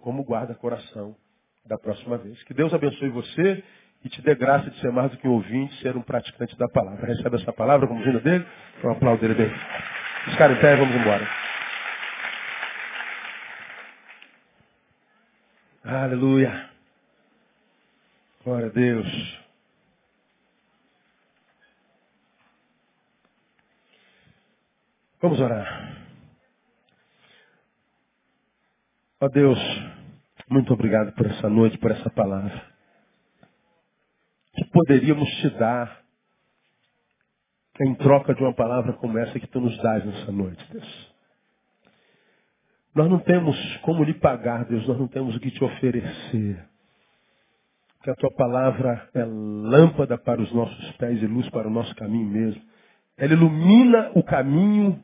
como guarda coração da próxima vez. Que Deus abençoe você e te dê graça de ser mais do que um ouvinte, ser um praticante da palavra. Recebe essa palavra como vinda dele? Um aplauso dele bem. Caras em pé, vamos embora. Aleluia. Glória a Deus. Vamos orar. Ó Deus, muito obrigado por essa noite, por essa palavra. Que poderíamos te dar em troca de uma palavra como essa que tu nos dás nessa noite, Deus. Nós não temos como lhe pagar, Deus, nós não temos o que te oferecer. Que a tua palavra é lâmpada para os nossos pés e luz para o nosso caminho mesmo. Ela ilumina o caminho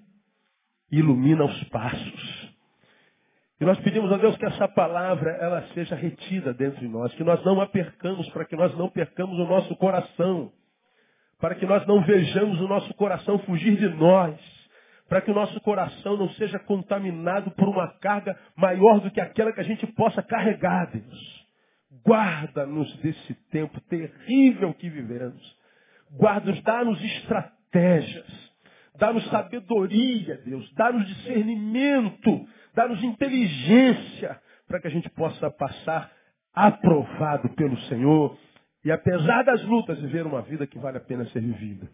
ilumina os passos. E nós pedimos a Deus que essa palavra ela seja retida dentro de nós, que nós não a percamos, para que nós não percamos o nosso coração, para que nós não vejamos o nosso coração fugir de nós, para que o nosso coração não seja contaminado por uma carga maior do que aquela que a gente possa carregar, Deus. Guarda-nos desse tempo terrível que vivemos. Guarda-nos, dá-nos estratégias. Dá-nos sabedoria, Deus. Dá-nos discernimento dá-nos inteligência para que a gente possa passar aprovado pelo Senhor e, apesar das lutas, viver uma vida que vale a pena ser vivida.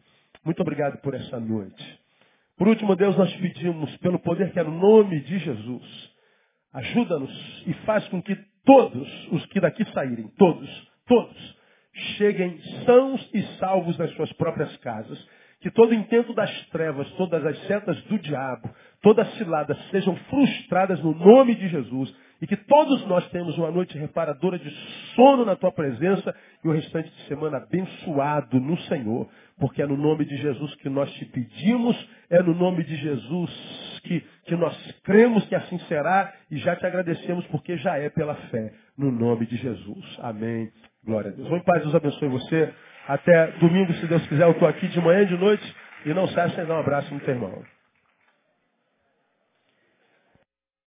Muito obrigado por essa noite. Por último, Deus, nós pedimos, pelo poder que é no nome de Jesus, ajuda-nos e faz com que todos os que daqui saírem, todos, todos, cheguem sãos e salvos nas suas próprias casas que todo intento das trevas, todas as setas do diabo, todas as ciladas sejam frustradas no nome de Jesus e que todos nós tenhamos uma noite reparadora de sono na tua presença e o restante de semana abençoado no Senhor, porque é no nome de Jesus que nós te pedimos, é no nome de Jesus que, que nós cremos que assim será e já te agradecemos porque já é pela fé, no nome de Jesus. Amém. Glória a Deus. Vamos em paz, Deus abençoe você. Até domingo, se Deus quiser, eu estou aqui de manhã e de noite. E não saia sem dar um abraço no teu irmão.